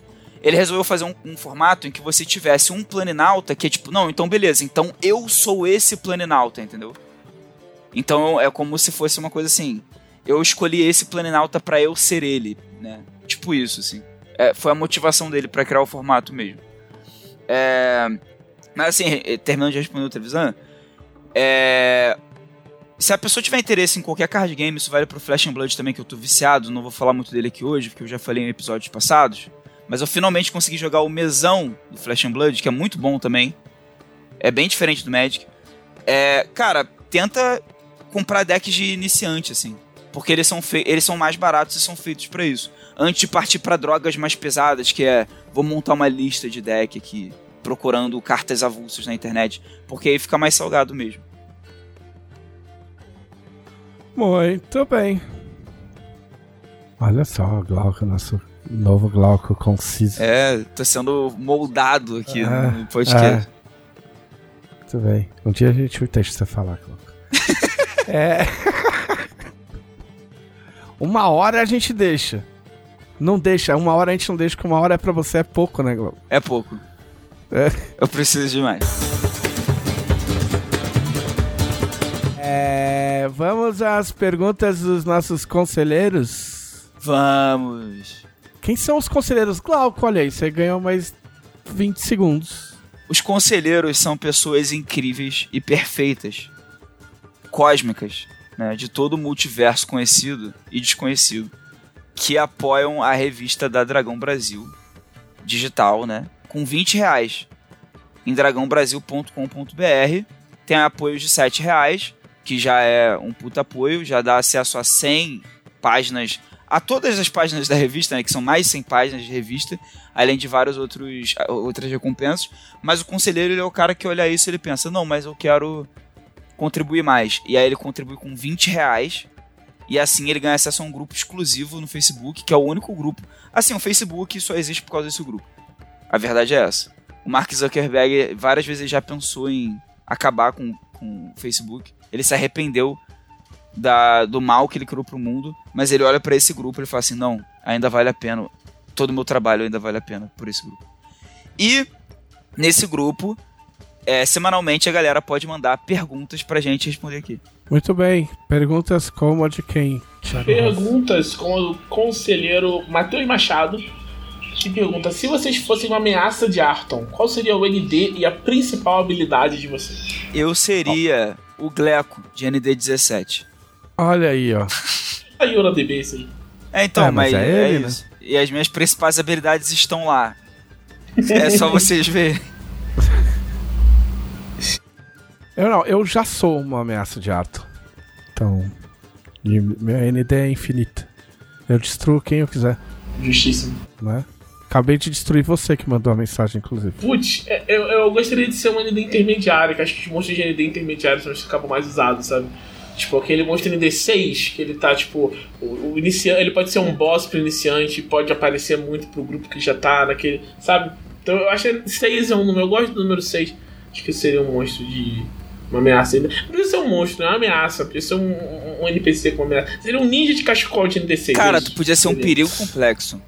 Ele resolveu fazer um, um, formato em que você tivesse um planinauta que é tipo, não, então beleza, então eu sou esse planinauta, entendeu? Então é como se fosse uma coisa assim, eu escolhi esse planinauta para eu ser ele, né? Tipo isso, assim. É, foi a motivação dele para criar o formato mesmo. É, mas assim, terminando de responder o televisão, é, se a pessoa tiver interesse em qualquer card game, isso vale pro Flash and Blood também, que eu tô viciado, não vou falar muito dele aqui hoje, porque eu já falei em episódios passados. Mas eu finalmente consegui jogar o mesão do Flash and Blood, que é muito bom também. É bem diferente do Magic. É, cara, tenta comprar decks de iniciante, assim. Porque eles são, eles são mais baratos e são feitos para isso. Antes de partir para drogas mais pesadas, que é vou montar uma lista de deck aqui, procurando cartas avulsas na internet. Porque aí fica mais salgado mesmo. Muito bem. Olha só, Glauco, nosso novo Glauco conciso. É, tô sendo moldado aqui é, no podcast. É. Muito bem. Um dia a gente deixa você falar, Glauco. é. uma hora a gente deixa. Não deixa, uma hora a gente não deixa, porque uma hora é pra você é pouco, né, Glauco? É pouco. É. Eu preciso de mais. É, vamos às perguntas dos nossos conselheiros? Vamos. Quem são os conselheiros? Glauco, olha aí, você ganhou mais 20 segundos. Os conselheiros são pessoas incríveis e perfeitas, cósmicas, né, de todo o multiverso conhecido e desconhecido, que apoiam a revista da Dragão Brasil, digital, né, com 20 reais em dragãobrasil.com.br. Tem apoios de 7 reais que já é um puta apoio, já dá acesso a 100 páginas, a todas as páginas da revista, né, que são mais de 100 páginas de revista, além de várias outros, outras recompensas. Mas o conselheiro ele é o cara que olha isso e ele pensa: não, mas eu quero contribuir mais. E aí ele contribui com 20 reais. E assim ele ganha acesso a um grupo exclusivo no Facebook, que é o único grupo. Assim, o Facebook só existe por causa desse grupo. A verdade é essa. O Mark Zuckerberg várias vezes já pensou em acabar com, com o Facebook ele se arrependeu da, do mal que ele criou pro mundo, mas ele olha para esse grupo e fala assim: não, ainda vale a pena, todo o meu trabalho ainda vale a pena por esse grupo. E nesse grupo, é, semanalmente a galera pode mandar perguntas pra gente responder aqui. Muito bem, perguntas como a de quem? Perguntas com o conselheiro Matheus Machado, que pergunta: se vocês fossem uma ameaça de Arton, qual seria o ND e a principal habilidade de vocês? Eu seria o Gleco, de ND17. Olha aí, ó. aí, Hora DB, isso aí. É, então, é, mas, mas, é, é ele, isso. Né? E as minhas principais habilidades estão lá. é só vocês verem. Eu não, eu já sou uma ameaça de Arthur. Então, meu ND é infinito. Eu destruo quem eu quiser. Justíssimo. Né? Acabei de destruir você que mandou a mensagem, inclusive. Putz, é, eu, eu gostaria de ser um ND intermediário, que acho que os monstros de ND intermediários são os que acabam mais usados, sabe? Tipo, aquele monstro ND6, que ele tá, tipo, o, o iniciante, ele pode ser um boss pro iniciante, pode aparecer muito pro grupo que já tá naquele, sabe? Então eu acho que 6 é um número, eu gosto do número 6. Acho que seria um monstro de. Uma ameaça. Não precisa ser um monstro, não é uma ameaça. Precisa ser um, um, NPC com ameaça. Seria um ninja de cachecol de ND6. Cara, tu podia ser um perigo complexo.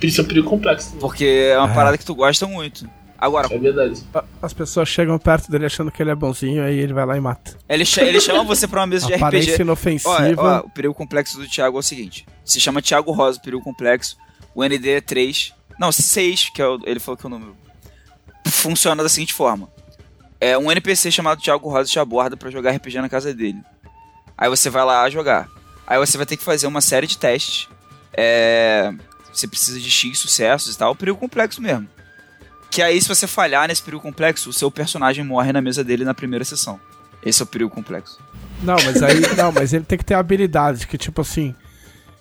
Isso é um perigo complexo. Porque é uma é. parada que tu gosta muito. Agora, é verdade. As pessoas chegam perto dele achando que ele é bonzinho, aí ele vai lá e mata. Ele, ch ele chama você pra uma mesa de Aparência RPG. inofensiva. Ó, ó, o perigo complexo do Thiago é o seguinte: se chama Thiago Rosa, o perigo complexo. O ND é 3. Não, 6, que é o, ele falou que é o número. Funciona da seguinte forma: é um NPC chamado Thiago Rosa te aborda para jogar RPG na casa dele. Aí você vai lá jogar. Aí você vai ter que fazer uma série de testes. É você precisa de X sucessos e tal, perigo complexo mesmo. Que aí, se você falhar nesse perigo complexo, o seu personagem morre na mesa dele na primeira sessão. Esse é o perigo complexo. Não, mas aí. não, mas ele tem que ter habilidade, que tipo assim.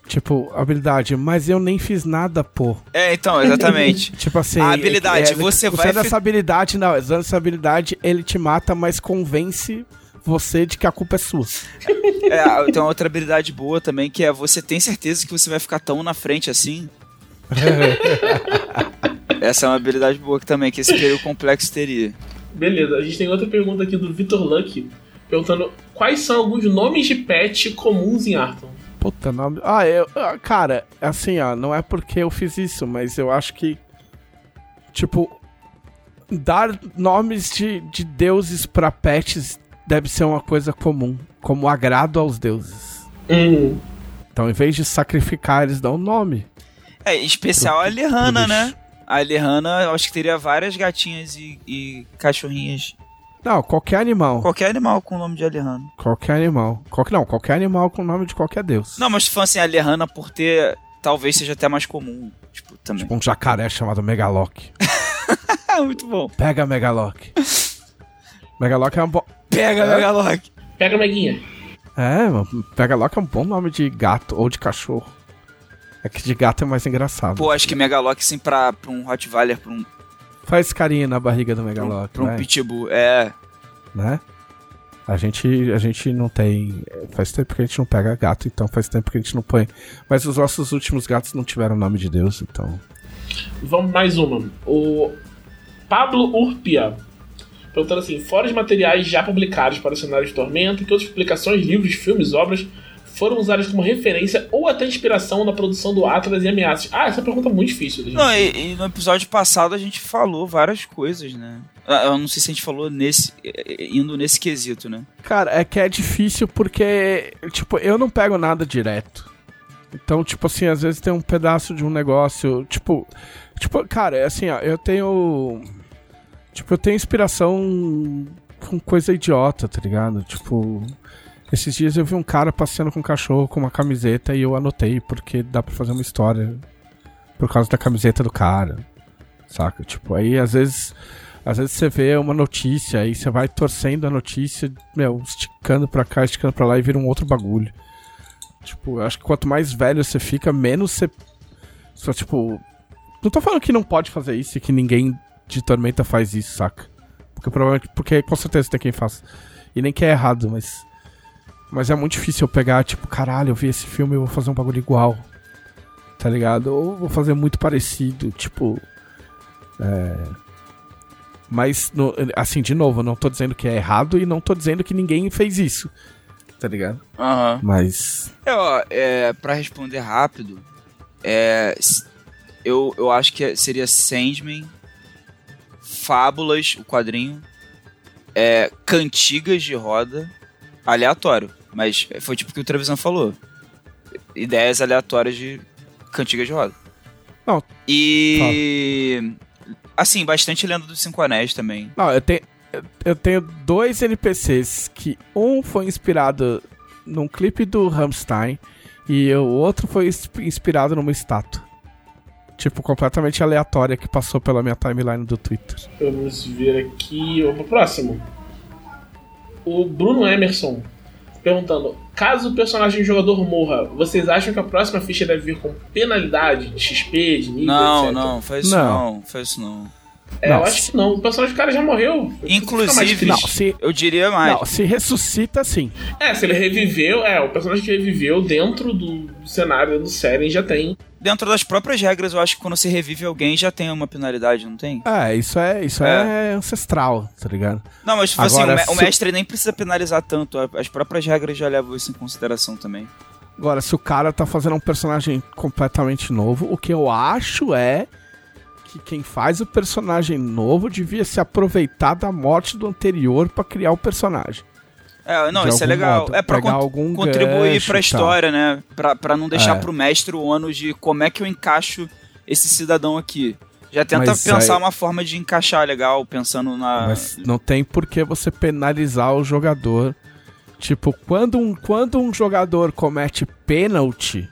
Tipo, habilidade, mas eu nem fiz nada, pô. É, então, exatamente. tipo assim. A habilidade, é, você vai. Usando essa habilidade, não, usando essa habilidade, ele te mata, mas convence você de que a culpa é sua. É, tem uma outra habilidade boa também, que é você tem certeza que você vai ficar tão na frente assim Essa é uma habilidade boa que também, que esse período complexo teria. Beleza, a gente tem outra pergunta aqui do Vitor Luck, perguntando quais são alguns nomes de pet comuns em Arton. Puta nome. Ah, eu. ah, Cara, assim, ó, não é porque eu fiz isso, mas eu acho que. Tipo. Dar nomes de, de deuses pra pets deve ser uma coisa comum. Como agrado aos deuses. Hum. Então, em vez de sacrificar, eles dão nome. É, em especial a Pro- Lehana, pro né? A Lehana, eu acho que teria várias gatinhas e, e cachorrinhas. Não, qualquer animal. Qualquer animal com o nome de Alehana. Qualquer animal. Qualquer, não, qualquer animal com o nome de qualquer deus. Não, mas se fosse assim, a Lehana por ter. Talvez seja até mais comum. Tipo, também. Um jacaré chamado Megaloc. Muito bom. Pega Megaloc. Megaloc é um bom. Pega, É? Megaloc. Pega a Meguinha. É, mano, Megaloc é um bom nome de gato ou de cachorro. É que de gato é mais engraçado. Pô, acho que Megaloc, assim, pra, pra um Rottweiler, pra um, Faz carinho na barriga do pra um, Megaloc, pra um vai, Pitbull. É. né? A gente, a gente não tem. Faz tempo que a gente não pega gato, então faz tempo que a gente não põe. Mas os nossos últimos gatos não tiveram nome de Deus, então. Vamos mais uma. O Pablo Urpia. Perguntando assim: fora os materiais já publicados para o cenário de Tormenta, que outras publicações, livros, filmes, obras foram usadas como referência ou até inspiração na produção do Atlas e Ameaças? Ah, essa pergunta é muito difícil. gente. Não, e, e no episódio passado a gente falou várias coisas, né? Ah, Eu não sei se a gente falou nesse. indo nesse quesito, né? Cara, é que é difícil porque, tipo, eu não pego nada direto. Então, tipo assim, às vezes tem um pedaço de um negócio, tipo, tipo, cara, é assim, ó, eu tenho tipo, eu tenho inspiração com coisa idiota, tá ligado? Tipo, esses dias eu vi um cara passeando com um cachorro com uma camiseta e eu anotei porque dá pra fazer uma história por causa da camiseta do cara. Saca? Tipo, aí às vezes às vezes você vê uma notícia aí você vai torcendo a notícia, meu, esticando pra cá, esticando pra lá e vira um outro bagulho. Tipo, acho que quanto mais velho você fica, menos você. Só, tipo. Não tô falando que não pode fazer isso e que ninguém de Tormenta faz isso, saca? Porque provavelmente. Porque com certeza tem quem faz. E nem que é errado, mas. Mas é muito difícil eu pegar, tipo, caralho, eu vi esse filme e vou fazer um bagulho igual. Tá ligado? Ou vou fazer muito parecido, tipo. É. Mas, no- assim, de novo, eu não tô dizendo que é errado e não tô dizendo que ninguém fez isso. Tá ligado? Aham. Mas. É, ó, é, pra responder rápido, é, eu, eu acho que seria Sandman, Fábulas, o quadrinho, é, Cantigas de Roda, aleatório, mas foi tipo o que o Trevisan falou. Ideias aleatórias de Cantigas de Roda. Não. E... Assim, bastante Lenda dos Cinco Anéis também. Não, eu tenho, eu- tenho dois NPCs que um foi inspirado num clipe do Rammstein e o outro foi ins- inspirado numa estátua. Tipo, completamente aleatória que passou pela minha timeline do Twitter. Vamos ver aqui. Vamos pro próximo. O Bruno Emerson perguntando: caso o personagem jogador morra, vocês acham que a próxima ficha deve vir com penalidade de XP, de nível, Não, etc? não, faz isso Não. não, faz isso não. É, Não, eu acho que não. O personagem do cara já morreu. Inclusive. Não, se, eu diria mais. não, se ressuscita, sim. É, se ele reviveu, é, o personagem que reviveu dentro do cenário do série já tem. Dentro das próprias regras, eu acho que quando você revive alguém já tem uma penalidade, não tem? É, isso é, isso é. ancestral, tá ligado? Não, mas tipo assim, Agora, o, me- o se- mestre nem precisa penalizar tanto. As próprias regras já levam isso em consideração também. Agora, se o cara tá fazendo um personagem completamente novo, o que eu acho é que quem faz o personagem novo devia se aproveitar da morte do anterior pra criar o personagem. É, não, isso é legal. modo, é pra pegar con- algum contribuir e tal. história, né? Pra, pra não deixar É. pro mestre o ônus de como é que eu encaixo esse cidadão aqui. Já tenta Mas pensar aí- uma forma de encaixar legal, pensando na. Mas não tem por que você penalizar o jogador. Tipo, quando um, quando um jogador comete pênalti,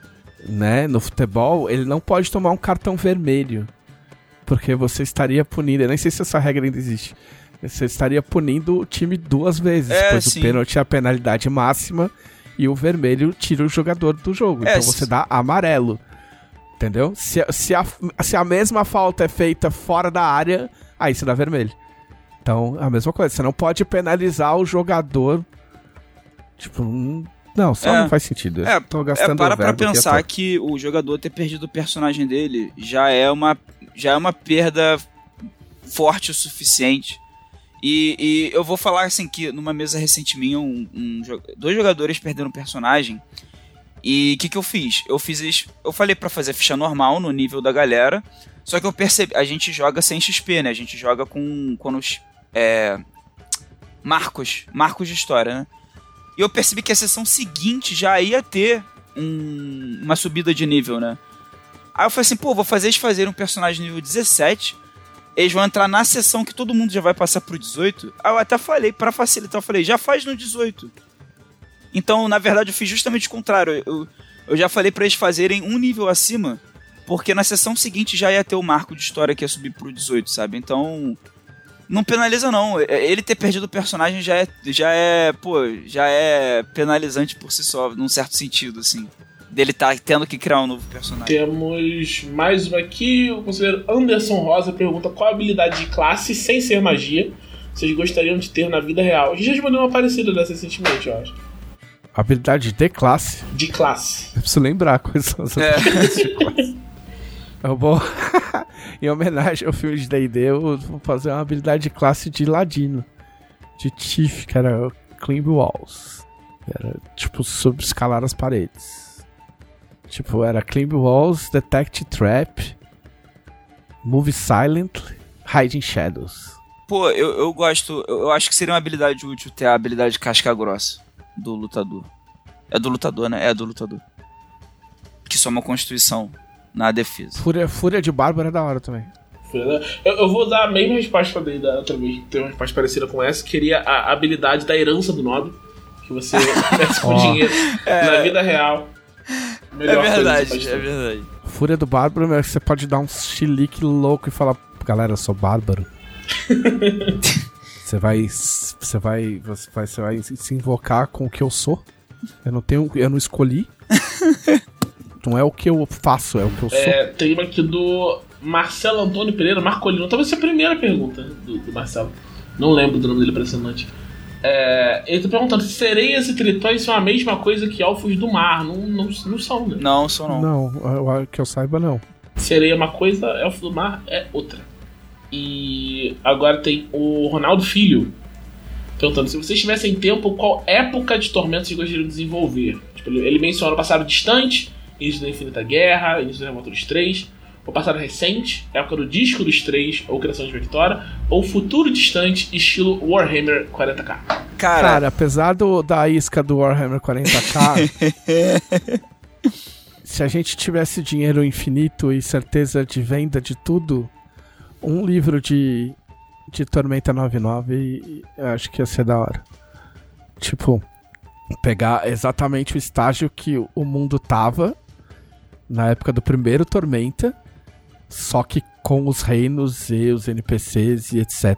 né, no futebol, ele não pode tomar um cartão vermelho. Porque você estaria punindo. Eu nem sei se essa regra ainda existe. Você estaria punindo o time duas vezes. É, pois sim. o pênalti é a penalidade máxima e o vermelho tira o jogador do jogo. É, então você dá amarelo. Entendeu? Se, se, a, se a mesma falta é feita fora da área, aí você dá vermelho. Então, a mesma coisa. Você não pode penalizar o jogador. Tipo, hum, não, só É. não faz sentido. É, tô É, gastando para pra pensar que o jogador ter perdido o personagem dele já é uma, já é uma perda forte o suficiente. E, e eu vou falar assim que numa mesa recente minha, um, um dois jogadores perderam um personagem E o que, que eu fiz? Eu fiz. Eu falei para fazer ficha normal no nível da galera. Só que eu percebi. A gente joga sem XP, né? A gente joga com. com os. É, marcos. Marcos de história, né? E eu percebi que a sessão seguinte já ia ter um, uma subida de nível, né? Aí eu falei assim, pô, vou fazer eles fazerem um personagem nível 17. Eles vão entrar na sessão que todo mundo já vai passar pro 18. Aí eu até falei, para facilitar, eu falei, já faz no 18. Então, na verdade, eu fiz justamente o contrário. Eu, eu já falei para eles fazerem um nível acima, porque na sessão seguinte já ia ter o marco de história que ia subir pro 18, sabe? Então, não penaliza não. É, ele ter perdido o personagem já é, já é, pô, já é penalizante por si só, num certo sentido, assim. Dele tá tendo que criar um novo personagem. Temos mais uma aqui. O conselheiro Anderson Rosa pergunta qual a habilidade de classe, sem ser magia, vocês gostariam de ter na vida real. A gente já respondeu uma parecida dessa recentemente, eu acho. Habilidade de classe? De classe. Eu preciso lembrar quais são as É. habilidades de classe. Eu vou. em homenagem ao filme de DD, eu vou fazer uma habilidade de classe de ladino. De Tiff, que era Climb Walls. Era tipo subescalar as paredes. Tipo, era Climb Walls, Detect Trap, Move Silently, Hide in Shadows. Pô, eu, eu gosto. Eu, eu acho que seria uma habilidade útil ter a habilidade casca grossa do lutador. É do lutador, né? É do lutador. Que soma constituição na defesa. Fúria, Fúria de Bárbara é da hora também. Eu, eu vou dar a mesma resposta dele da outra vez, que tem uma resposta parecida com essa, que seria a habilidade da herança do nobre, que você desce com dinheiro na vida real. É Melhor coisa que verdade, é ter. verdade. Fúria do Bárbaro, é que você pode dar um chilique louco e falar, galera, eu sou bárbaro. você vai. Você vai. Você vai, você vai se invocar com o que eu sou. Eu não tenho. Eu não escolhi. não é o que eu faço, é o que eu sou. É, tem uma aqui do Marcelo Antônio Pereira, Marcolino. Talvez seja a primeira pergunta do, do Marcelo. Não lembro do nome dele impressionante. É, ele tá perguntando se sereias e tritões são a mesma coisa que elfos do mar. Não, não, não são, né? Não, só não. Não, eu- que eu saiba, não. Sereia é uma coisa, elfo do mar é outra. E agora tem o Ronaldo Filho perguntando se vocês tivessem tempo, qual época de tormentos vocês gostariam de desenvolver? Tipo, ele ele menciona o passado distante, início da Infinita Guerra, início da Revolta dos Três, o passado recente, época do disco dos Três, ou Criação de Victoria, ou futuro distante, estilo Warhammer 40k. Cara, Cara, apesar do, da isca do Warhammer 40k, se a gente tivesse dinheiro infinito e certeza de venda de tudo, um livro de, de Tormenta 99 eu acho que ia ser da hora. Tipo, pegar exatamente o estágio que o- o mundo tava na época do primeiro Tormenta, só que com os reinos e os NPCs e etc.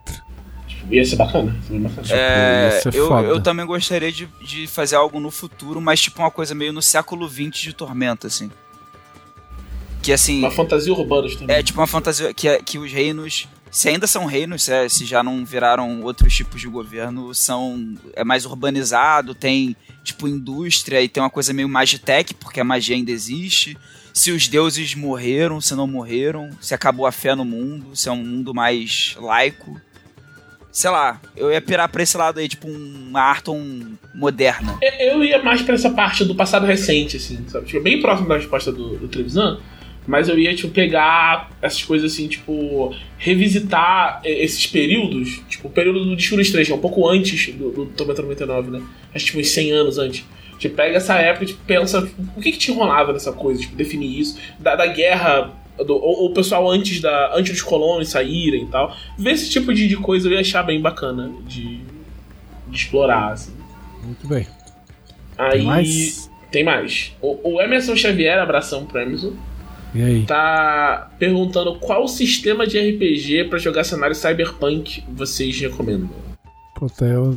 Tipo, ia ser bacana. Ia ser bem bacana. é, ia ser eu, foda. eu também gostaria de, de fazer algo no futuro, mas tipo uma coisa meio no século XX de Tormenta, assim. Que assim. Uma fantasia urbana também. É tipo uma fantasia que, que os reinos, se ainda são reinos, se, se já não viraram outros tipos de governo, são é mais urbanizado, tem tipo indústria e tem uma coisa meio magitech, porque a magia ainda existe. Se os deuses morreram, se não morreram, se acabou a fé no mundo, se é um mundo mais laico. Sei lá, eu ia pirar pra esse lado aí, tipo uma Arton moderna. É, Eu ia mais pra essa parte do passado recente, assim, sabe? Tipo, bem próximo da resposta do, do Trevisan, mas eu ia, tipo, pegar essas coisas assim, tipo, revisitar eh, esses períodos, tipo, o período do dos Três, que é um pouco antes do, do Tormenta 99, né? Acho que tipo, uns 100 anos antes. Tipo, pega essa época e tipo, pensa tipo, o que que tinha rolado nessa coisa, tipo, definir isso, da, da guerra, do, ou, o pessoal antes, da, antes dos colonos saírem e tal. Ver esse tipo de, de coisa eu ia achar bem bacana de, de explorar, assim. Muito bem. Aí. Tem mais? Tem mais. O, o Emerson Xavier, abração pro Emerson, E aí? tá perguntando qual sistema de RPG pra jogar cenário cyberpunk vocês recomendam. Puta, eu,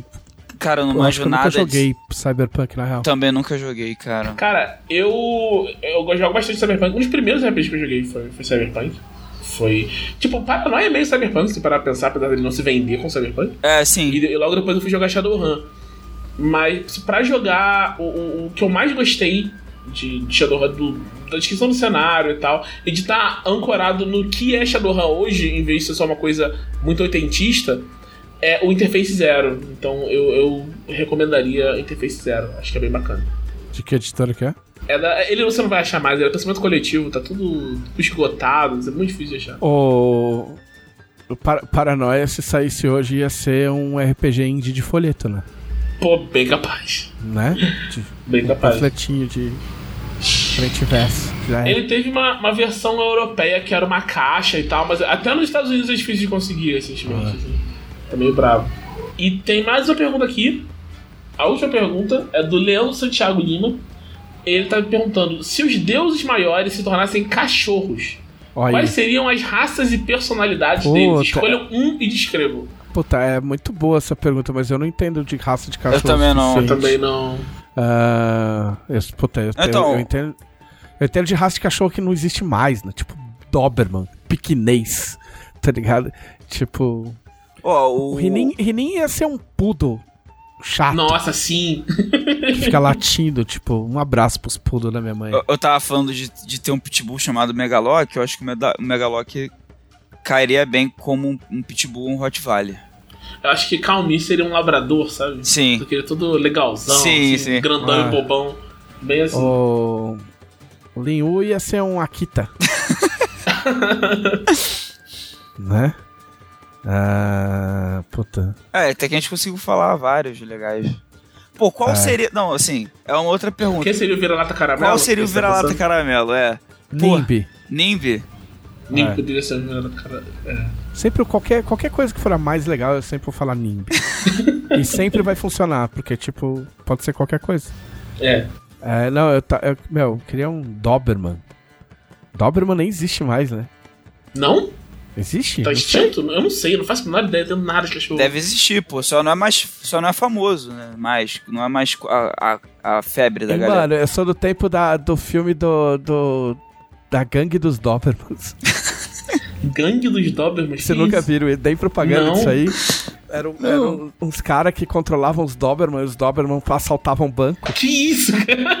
Cara, eu não eu acho manjo que eu nunca nada. de- joguei Cyberpunk na real. Também nunca joguei, cara. Cara, eu. Eu jogo bastante cyberpunk. Um dos primeiros RPGs que eu joguei foi, foi cyberpunk. Foi. Tipo, Paranoia é meio cyberpunk, se parar pra pensar, apesar dele não se vender com cyberpunk. É, sim. E, e logo depois eu fui jogar Shadowrun. Mas pra jogar, o, o, o que eu mais gostei de, de Shadowrun, do, da descrição do cenário e tal, e de estar ancorado no que é Shadowrun hoje, em vez de ser só uma coisa muito oitentista, é o Interface Zero. Então eu, eu recomendaria Interface Zero. Acho que é bem bacana. De que editora que é? É da, ele você não vai achar mais, é pensamento coletivo, tá tudo esgotado, é muito difícil de achar. O. O Par Paranoia, se saísse hoje, ia ser um RPG indie de folheto, né? Pô, bem capaz. Né? De, Bem um capaz. panfletinho de frente verso. É. Ele teve uma, uma versão europeia que era uma caixa e tal, mas até nos Estados Unidos é difícil de conseguir recentemente. Assim. Tá meio bravo. E tem mais uma pergunta aqui. A última pergunta é do Leandro Santiago Lima. Ele tá me perguntando: se os deuses maiores se tornassem cachorros, Olha quais seriam as raças e personalidades Puta. deles? Escolham um e descrevam. Puta, é muito boa essa pergunta, mas eu não entendo de raça de cachorro. também não. Eu também não. Ah, eu, puta, eu, Então- eu, eu entendo. Eu entendo de raça de cachorro que não existe mais, né? Tipo, Doberman, piquinês, tá ligado? Tipo. Ó, O o. Rinin, Rinin ia ser um poodle chato Nossa, sim. que fica latindo, tipo, um abraço pros poodle da minha mãe. Eu, eu tava falando de, de ter um pitbull chamado Megalock, eu acho que o, Meda- o Megalock cairia bem como um, um pitbull um Rottweiler. Eu acho que Calmi seria um labrador, sabe? Sim. Porque ele é todo legalzão, Sim, assim, sim. grandão Ah. e bobão. Bem assim. O. O Linhu ia ser um Akita. né? Ah, puta. É, até que a gente conseguiu falar vários legais. Pô, qual É. seria. Não, assim, é uma outra pergunta. Quem seria o vira-lata caramelo? Qual seria o tá vira-lata caramelo? É. Nimbi. Nimbi? Nem É. poderia ser o vira-lata caramelo. É. Sempre qualquer, qualquer coisa que for a mais legal, eu sempre vou falar Nimbi. e sempre vai funcionar, porque, tipo, pode ser qualquer coisa. É. É, não, eu, ta, eu, meu, eu queria um Doberman. Doberman nem existe mais, né? Não? Existe? Tá extinto? Eu não sei, eu não faço a menor ideia, eu tenho nada de cachorro. Deve existir, pô. Só não é mais. Só não é famoso, né? Mais. Não é mais a, a, a febre da E, galera. mano, eu sou do tempo da, do filme do, do. da gangue dos Dobermans. Gangue dos Dobermans. Você nunca isso? viram? Nem propaganda Não. disso aí. Eram, eram uns caras que controlavam os Doberman e os Doberman assaltavam banco. Que isso, cara?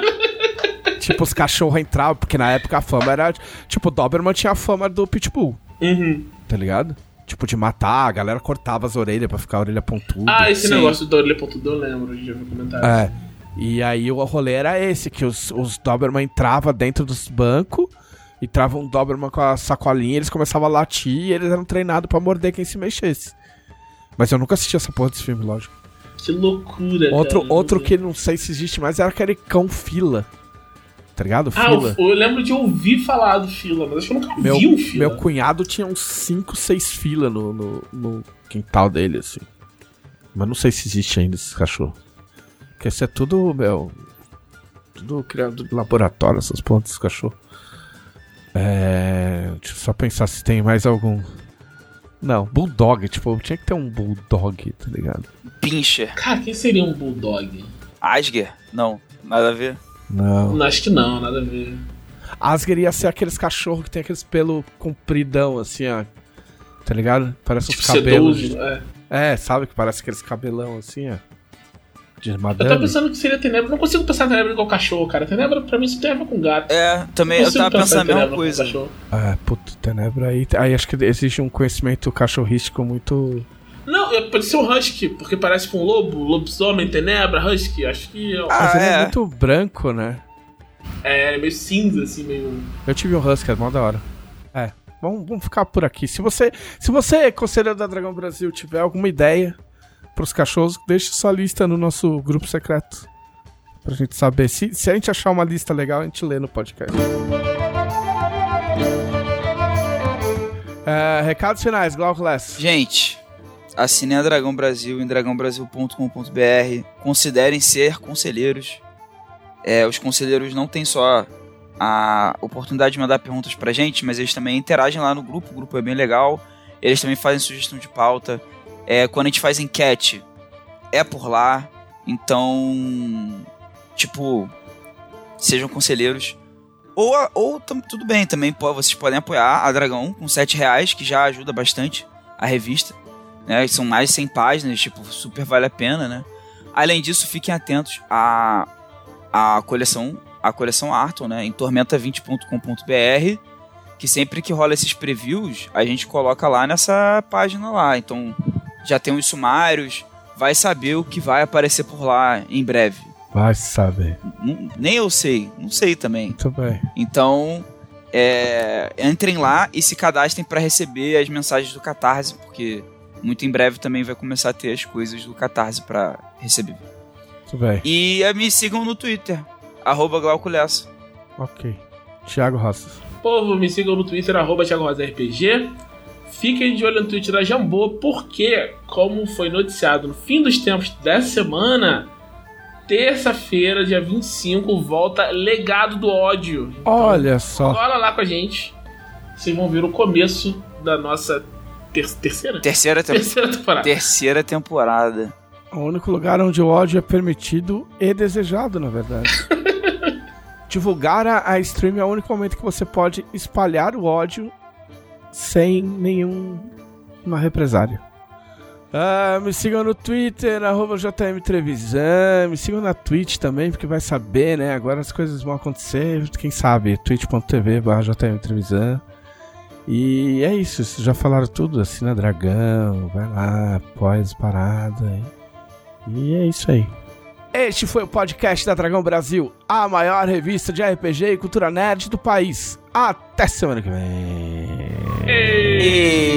tipo, os cachorros entravam, porque na época a fama era. Tipo, o Doberman tinha a fama do Pitbull, Uhum. tá ligado? Tipo, de matar, a galera cortava as orelhas pra ficar a orelha pontuda. Ah, esse Sim. negócio do Orelha Pontudo eu lembro, já vi comentário. É. E aí o rolê era esse, que os, os Doberman entravam dentro dos bancos, entrava um Doberman com a sacolinha, eles começavam a latir e eles eram treinados pra morder quem se mexesse. Mas eu nunca assisti essa porra desse filme, lógico. Que loucura, Outro, cara. outro que não sei se existe mais era aquele cão fila. Tá ligado? Ah, Fila. eu, eu lembro de ouvir falar do Fila, mas acho que eu nunca Meu, vi um Fila. meu cunhado tinha uns 5, 6 filas no, no, no quintal dele, assim. Mas não sei se existe ainda esse cachorro. Porque isso é tudo, meu. Tudo criado de laboratório, essas desse cachorro. É. Deixa eu só pensar se tem mais algum. Não, Bulldog, tipo, tinha que ter um Bulldog, tá ligado? Pinscher. Cara, quem seria um Bulldog? Asger? Não, nada a ver. Não. Não, acho que não, nada a ver. Asger ia ser aqueles cachorros que tem aqueles pelo compridão, assim, ó. Tá ligado? Parece Tipo, uns cabelos. sedoso. É. É, sabe que parece aqueles cabelão assim, ó. De Eu tava madame. pensando que seria Tenebra. Não consigo pensar em Tenebra igual cachorro, cara. Tenebra pra mim isso tem a ver com gato. É, também eu tava pensando a em mesma coisa. É, puto, Tenebra aí. Aí acho que exige um conhecimento cachorrístico muito. Não, é- pode ser um Husky, porque parece com um lobo, lobisomem, Tenebra, Husky. Acho que é, Ah, Mas ele é. é. muito branco, né? é meio cinza, assim, meio. Eu tive um Husky, é mó da hora. É. Vamos, vamos ficar por aqui. Se você, se você, conselheiro da Dragão Brasil, tiver alguma ideia pros cachorros, deixe sua lista no nosso grupo secreto. Pra gente saber. Se, se a gente achar uma lista legal, a gente lê no podcast. É, recados finais, Glauco Less. Gente, assinem a Dragão Brasil em dragãobrasil.com.br. Considerem ser conselheiros. É, os conselheiros não têm só a oportunidade de mandar perguntas pra gente, mas eles também interagem lá no grupo. O grupo é bem legal. Eles também fazem sugestão de pauta. É, quando a gente faz enquete, é por lá. Então, tipo, sejam conselheiros. Ou, ou tudo bem, também po- vocês podem apoiar a Dragão com 7 reais, que já ajuda bastante a revista. Né? São mais de 100 páginas, tipo, super vale a pena, né? Além disso, fiquem atentos à, à coleção a coleção Arton, né? Em tormenta20.com.br, que sempre que rola esses previews, a gente coloca lá nessa página lá. Então, já tem os sumários, vai saber o que vai aparecer por lá em breve. Vai saber. Não- nem eu sei, não sei também. Muito bem. Então, é, entrem lá e se cadastrem para receber as mensagens do Catarse, porque muito em breve também vai começar a ter as coisas do Catarse para receber. Muito bem. E eh, me sigam no Twitter, arroba Glauco Lessa. Ok. Thiago Rossas. Povo, me sigam no Twitter, arroba Thiago RPG. Fiquem de olho no Twitter da Jambô, porque, como foi noticiado no fim dos tempos dessa semana, terça-feira, dia 25, volta Legado do Ódio. Então, Olha só. Cola lá com a gente. Vocês vão ver o começo da nossa ter- terceira? Terceira, tem- Terceira temporada. terceira temporada. O único lugar onde o ódio é permitido e desejado, na verdade. Divulgar a, a stream é o único momento que você pode espalhar o ódio sem nenhuma represária. Ah, me sigam no Twitter, arroba JM Trevisan. Me sigam na Twitch também, porque vai saber, né? Agora as coisas vão acontecer. Quem sabe? twitch.tv barra JM Trevisan. E é isso, vocês já falaram tudo. Assina Dragão, vai lá, apoia as paradas. E é isso aí. Este foi o podcast da Dragão Brasil, a maior revista de RPG e cultura nerd do país. Até semana que vem. E...